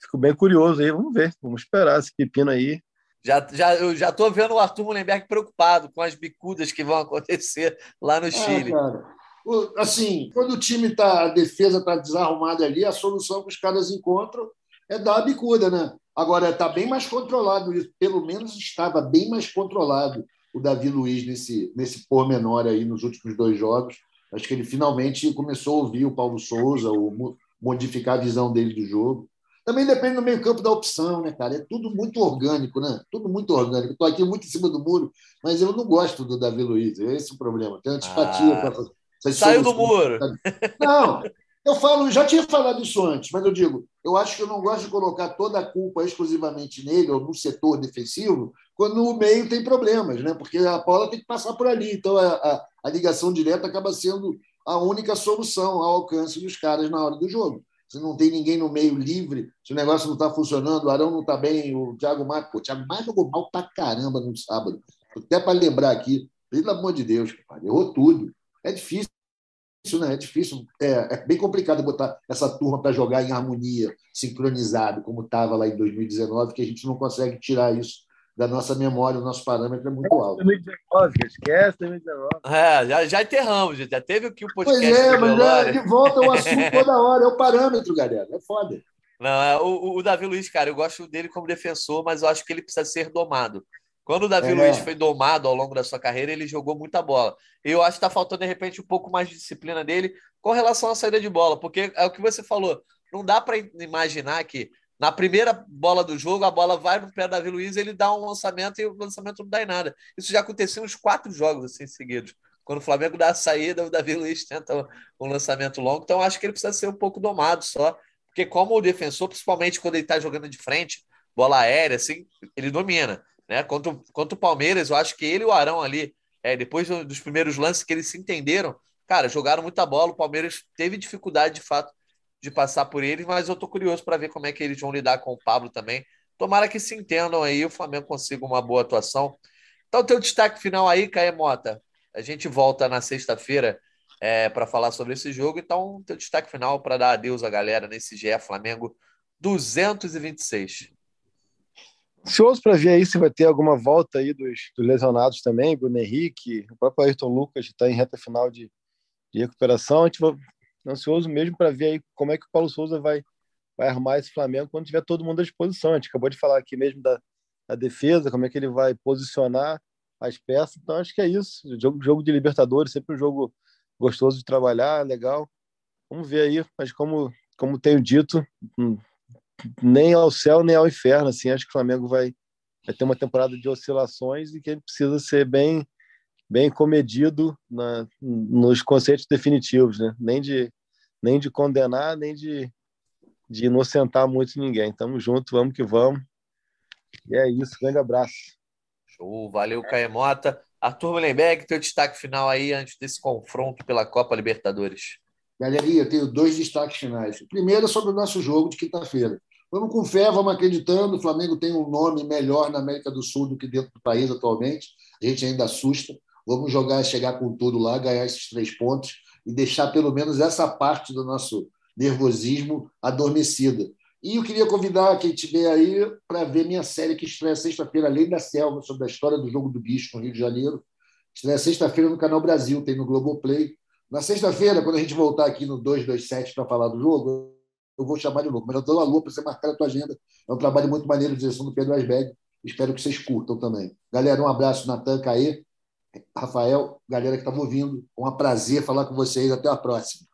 fico bem curioso aí. Vamos ver, vamos esperar esse pepino aí. Já, já, eu já estou vendo o Arthur Mullenberg preocupado com as bicudas que vão acontecer lá no é, Chile. É, assim, quando o time tá, a defesa está desarrumada ali, a solução que os caras encontram é dar a bicuda, né? Agora, está bem mais controlado, pelo menos estava bem mais controlado o Davi Luiz nesse, nesse pormenor aí nos últimos dois jogos. Acho que ele finalmente começou a ouvir o Paulo Souza, o, modificar a visão dele do jogo. Também depende do meio-campo da opção, né, cara? É tudo muito orgânico, né? Tudo muito orgânico. Estou aqui muito em cima do muro, mas eu não gosto do Davi Luiz. Esse é o problema. Tenho antipatia ah, para. Saiu do muro. Não, eu falo, já tinha falado isso antes, mas eu digo, eu acho que eu não gosto de colocar toda a culpa exclusivamente nele ou no setor defensivo, quando no meio tem problemas, né? Porque a bola tem que passar por ali. Então a, a, a ligação direta acaba sendo a única solução ao alcance dos caras na hora do jogo. Se não tem ninguém no meio livre, se o negócio não está funcionando, o Arão não está bem, o Thiago Maia. o Thiago Maia jogou mal pra caramba no sábado. Até para lembrar aqui, pelo amor de Deus, errou tudo. É difícil, né? É difícil, é, é bem complicado botar essa turma para jogar em harmonia, sincronizado, como estava lá em 2019, que a gente não consegue tirar isso da nossa memória, o nosso parâmetro é muito alto. 2019, esquece 2019. É, já, já enterramos, já teve aqui o podcast. Pois é, mas é, de volta o assunto <laughs> toda hora, é o parâmetro, galera, é foda. Não, é, o, o Davi Luiz, cara, eu gosto dele como defensor, mas eu acho que ele precisa ser domado. Quando o Davi é. Luiz foi domado ao longo da sua carreira, ele jogou muita bola. Eu acho que está faltando, de repente, um pouco mais de disciplina dele com relação à saída de bola, porque é o que você falou. Não dá para imaginar que na primeira bola do jogo, a bola vai no pé do Davi Luiz, ele dá um lançamento e o lançamento não dá em nada. Isso já aconteceu uns quatro jogos assim seguidos. Quando o Flamengo dá a saída, o Davi Luiz tenta um lançamento longo. Então, acho que ele precisa ser um pouco domado só. Porque, como o defensor, principalmente quando ele está jogando de frente, bola aérea, assim, ele domina. Né? Contra, contra o Palmeiras, eu acho que ele e o Arão ali, é, depois dos primeiros lances que eles se entenderam, cara, jogaram muita bola. O Palmeiras teve dificuldade, de fato, de passar por eles, mas eu tô curioso para ver como é que eles vão lidar com o Pablo também. Tomara que se entendam aí o Flamengo consiga uma boa atuação. Então, teu destaque final aí, Caê Mota. A gente volta na sexta-feira é, para falar sobre esse jogo. Então, teu destaque final para dar adeus à galera nesse GE Flamengo 226. Ansioso para ver aí se vai ter alguma volta aí dos, dos lesionados também, Bruno Henrique, o próprio Ayrton Lucas está em reta final de, de recuperação. A gente vai ansioso mesmo para ver aí como é que o Paulo Souza vai, vai armar esse Flamengo quando tiver todo mundo à disposição. A gente acabou de falar aqui mesmo da, da defesa, como é que ele vai posicionar as peças. Então acho que é isso. Jogo, jogo de Libertadores, sempre um jogo gostoso de trabalhar, legal. Vamos ver aí, mas como, como tenho dito, hum, nem ao céu nem ao inferno. Assim, acho que o Flamengo vai, vai ter uma temporada de oscilações e que ele precisa ser bem bem comedido na, nos conceitos definitivos, né? Nem de nem de condenar, nem de de inocentar muito ninguém. Tamo junto, vamos que vamos. E é isso, grande abraço. Show, valeu, Caemota. Arthur Mullenberg, teu destaque final aí antes desse confronto pela Copa Libertadores. Galerinha, eu tenho dois destaques finais. O primeiro é sobre o nosso jogo de quinta-feira. Vamos com fé, vamos acreditando. O Flamengo tem um nome melhor na América do Sul do que dentro do país atualmente. A gente ainda assusta. Vamos jogar, chegar com tudo lá, ganhar esses três pontos e deixar pelo menos essa parte do nosso nervosismo adormecida. E eu queria convidar quem estiver aí para ver minha série que estreia sexta-feira, Além da Selva, sobre a história do jogo do bicho no Rio de Janeiro. Estreia sexta-feira no Canal Brasil, tem no Globoplay. Na sexta-feira, quando a gente voltar aqui no 227 para falar do jogo, eu vou chamar de novo. Mas eu estou na lua para você marcar a tua agenda. É um trabalho muito maneiro de direção do Pedro Asberg. Espero que vocês curtam também. Galera, um abraço, Natan, Caê, Rafael, galera que estava ouvindo. Um prazer falar com vocês. Até a próxima.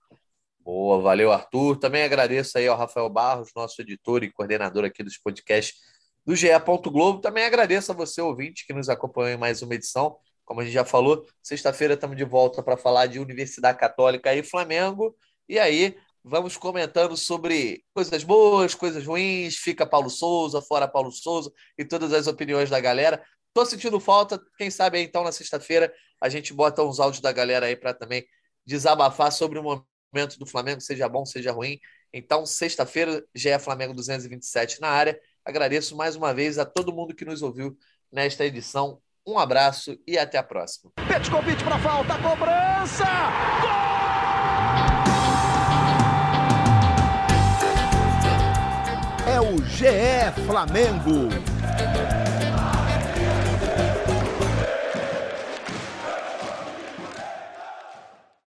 Boa, valeu, Arthur. Também agradeço aí ao Rafael Barros, nosso editor e coordenador aqui dos podcasts do GE. Globo. Também agradeço a você, ouvinte, que nos acompanhou em mais uma edição. Como a gente já falou, sexta-feira estamos de volta para falar de Universidade Católica e Flamengo. E aí, vamos comentando sobre coisas boas, coisas ruins, fica Paulo Souza, fora Paulo Souza e todas as opiniões da galera. Tô sentindo falta, quem sabe aí, então na sexta-feira a gente bota uns áudios da galera aí para também desabafar sobre o momento do Flamengo, seja bom, seja ruim. Então, sexta-feira, GE Flamengo 227 na área. Agradeço mais uma vez a todo mundo que nos ouviu nesta edição. Um abraço e até a próxima. Petkovic para falta, cobrança! Gol! É o GE Flamengo.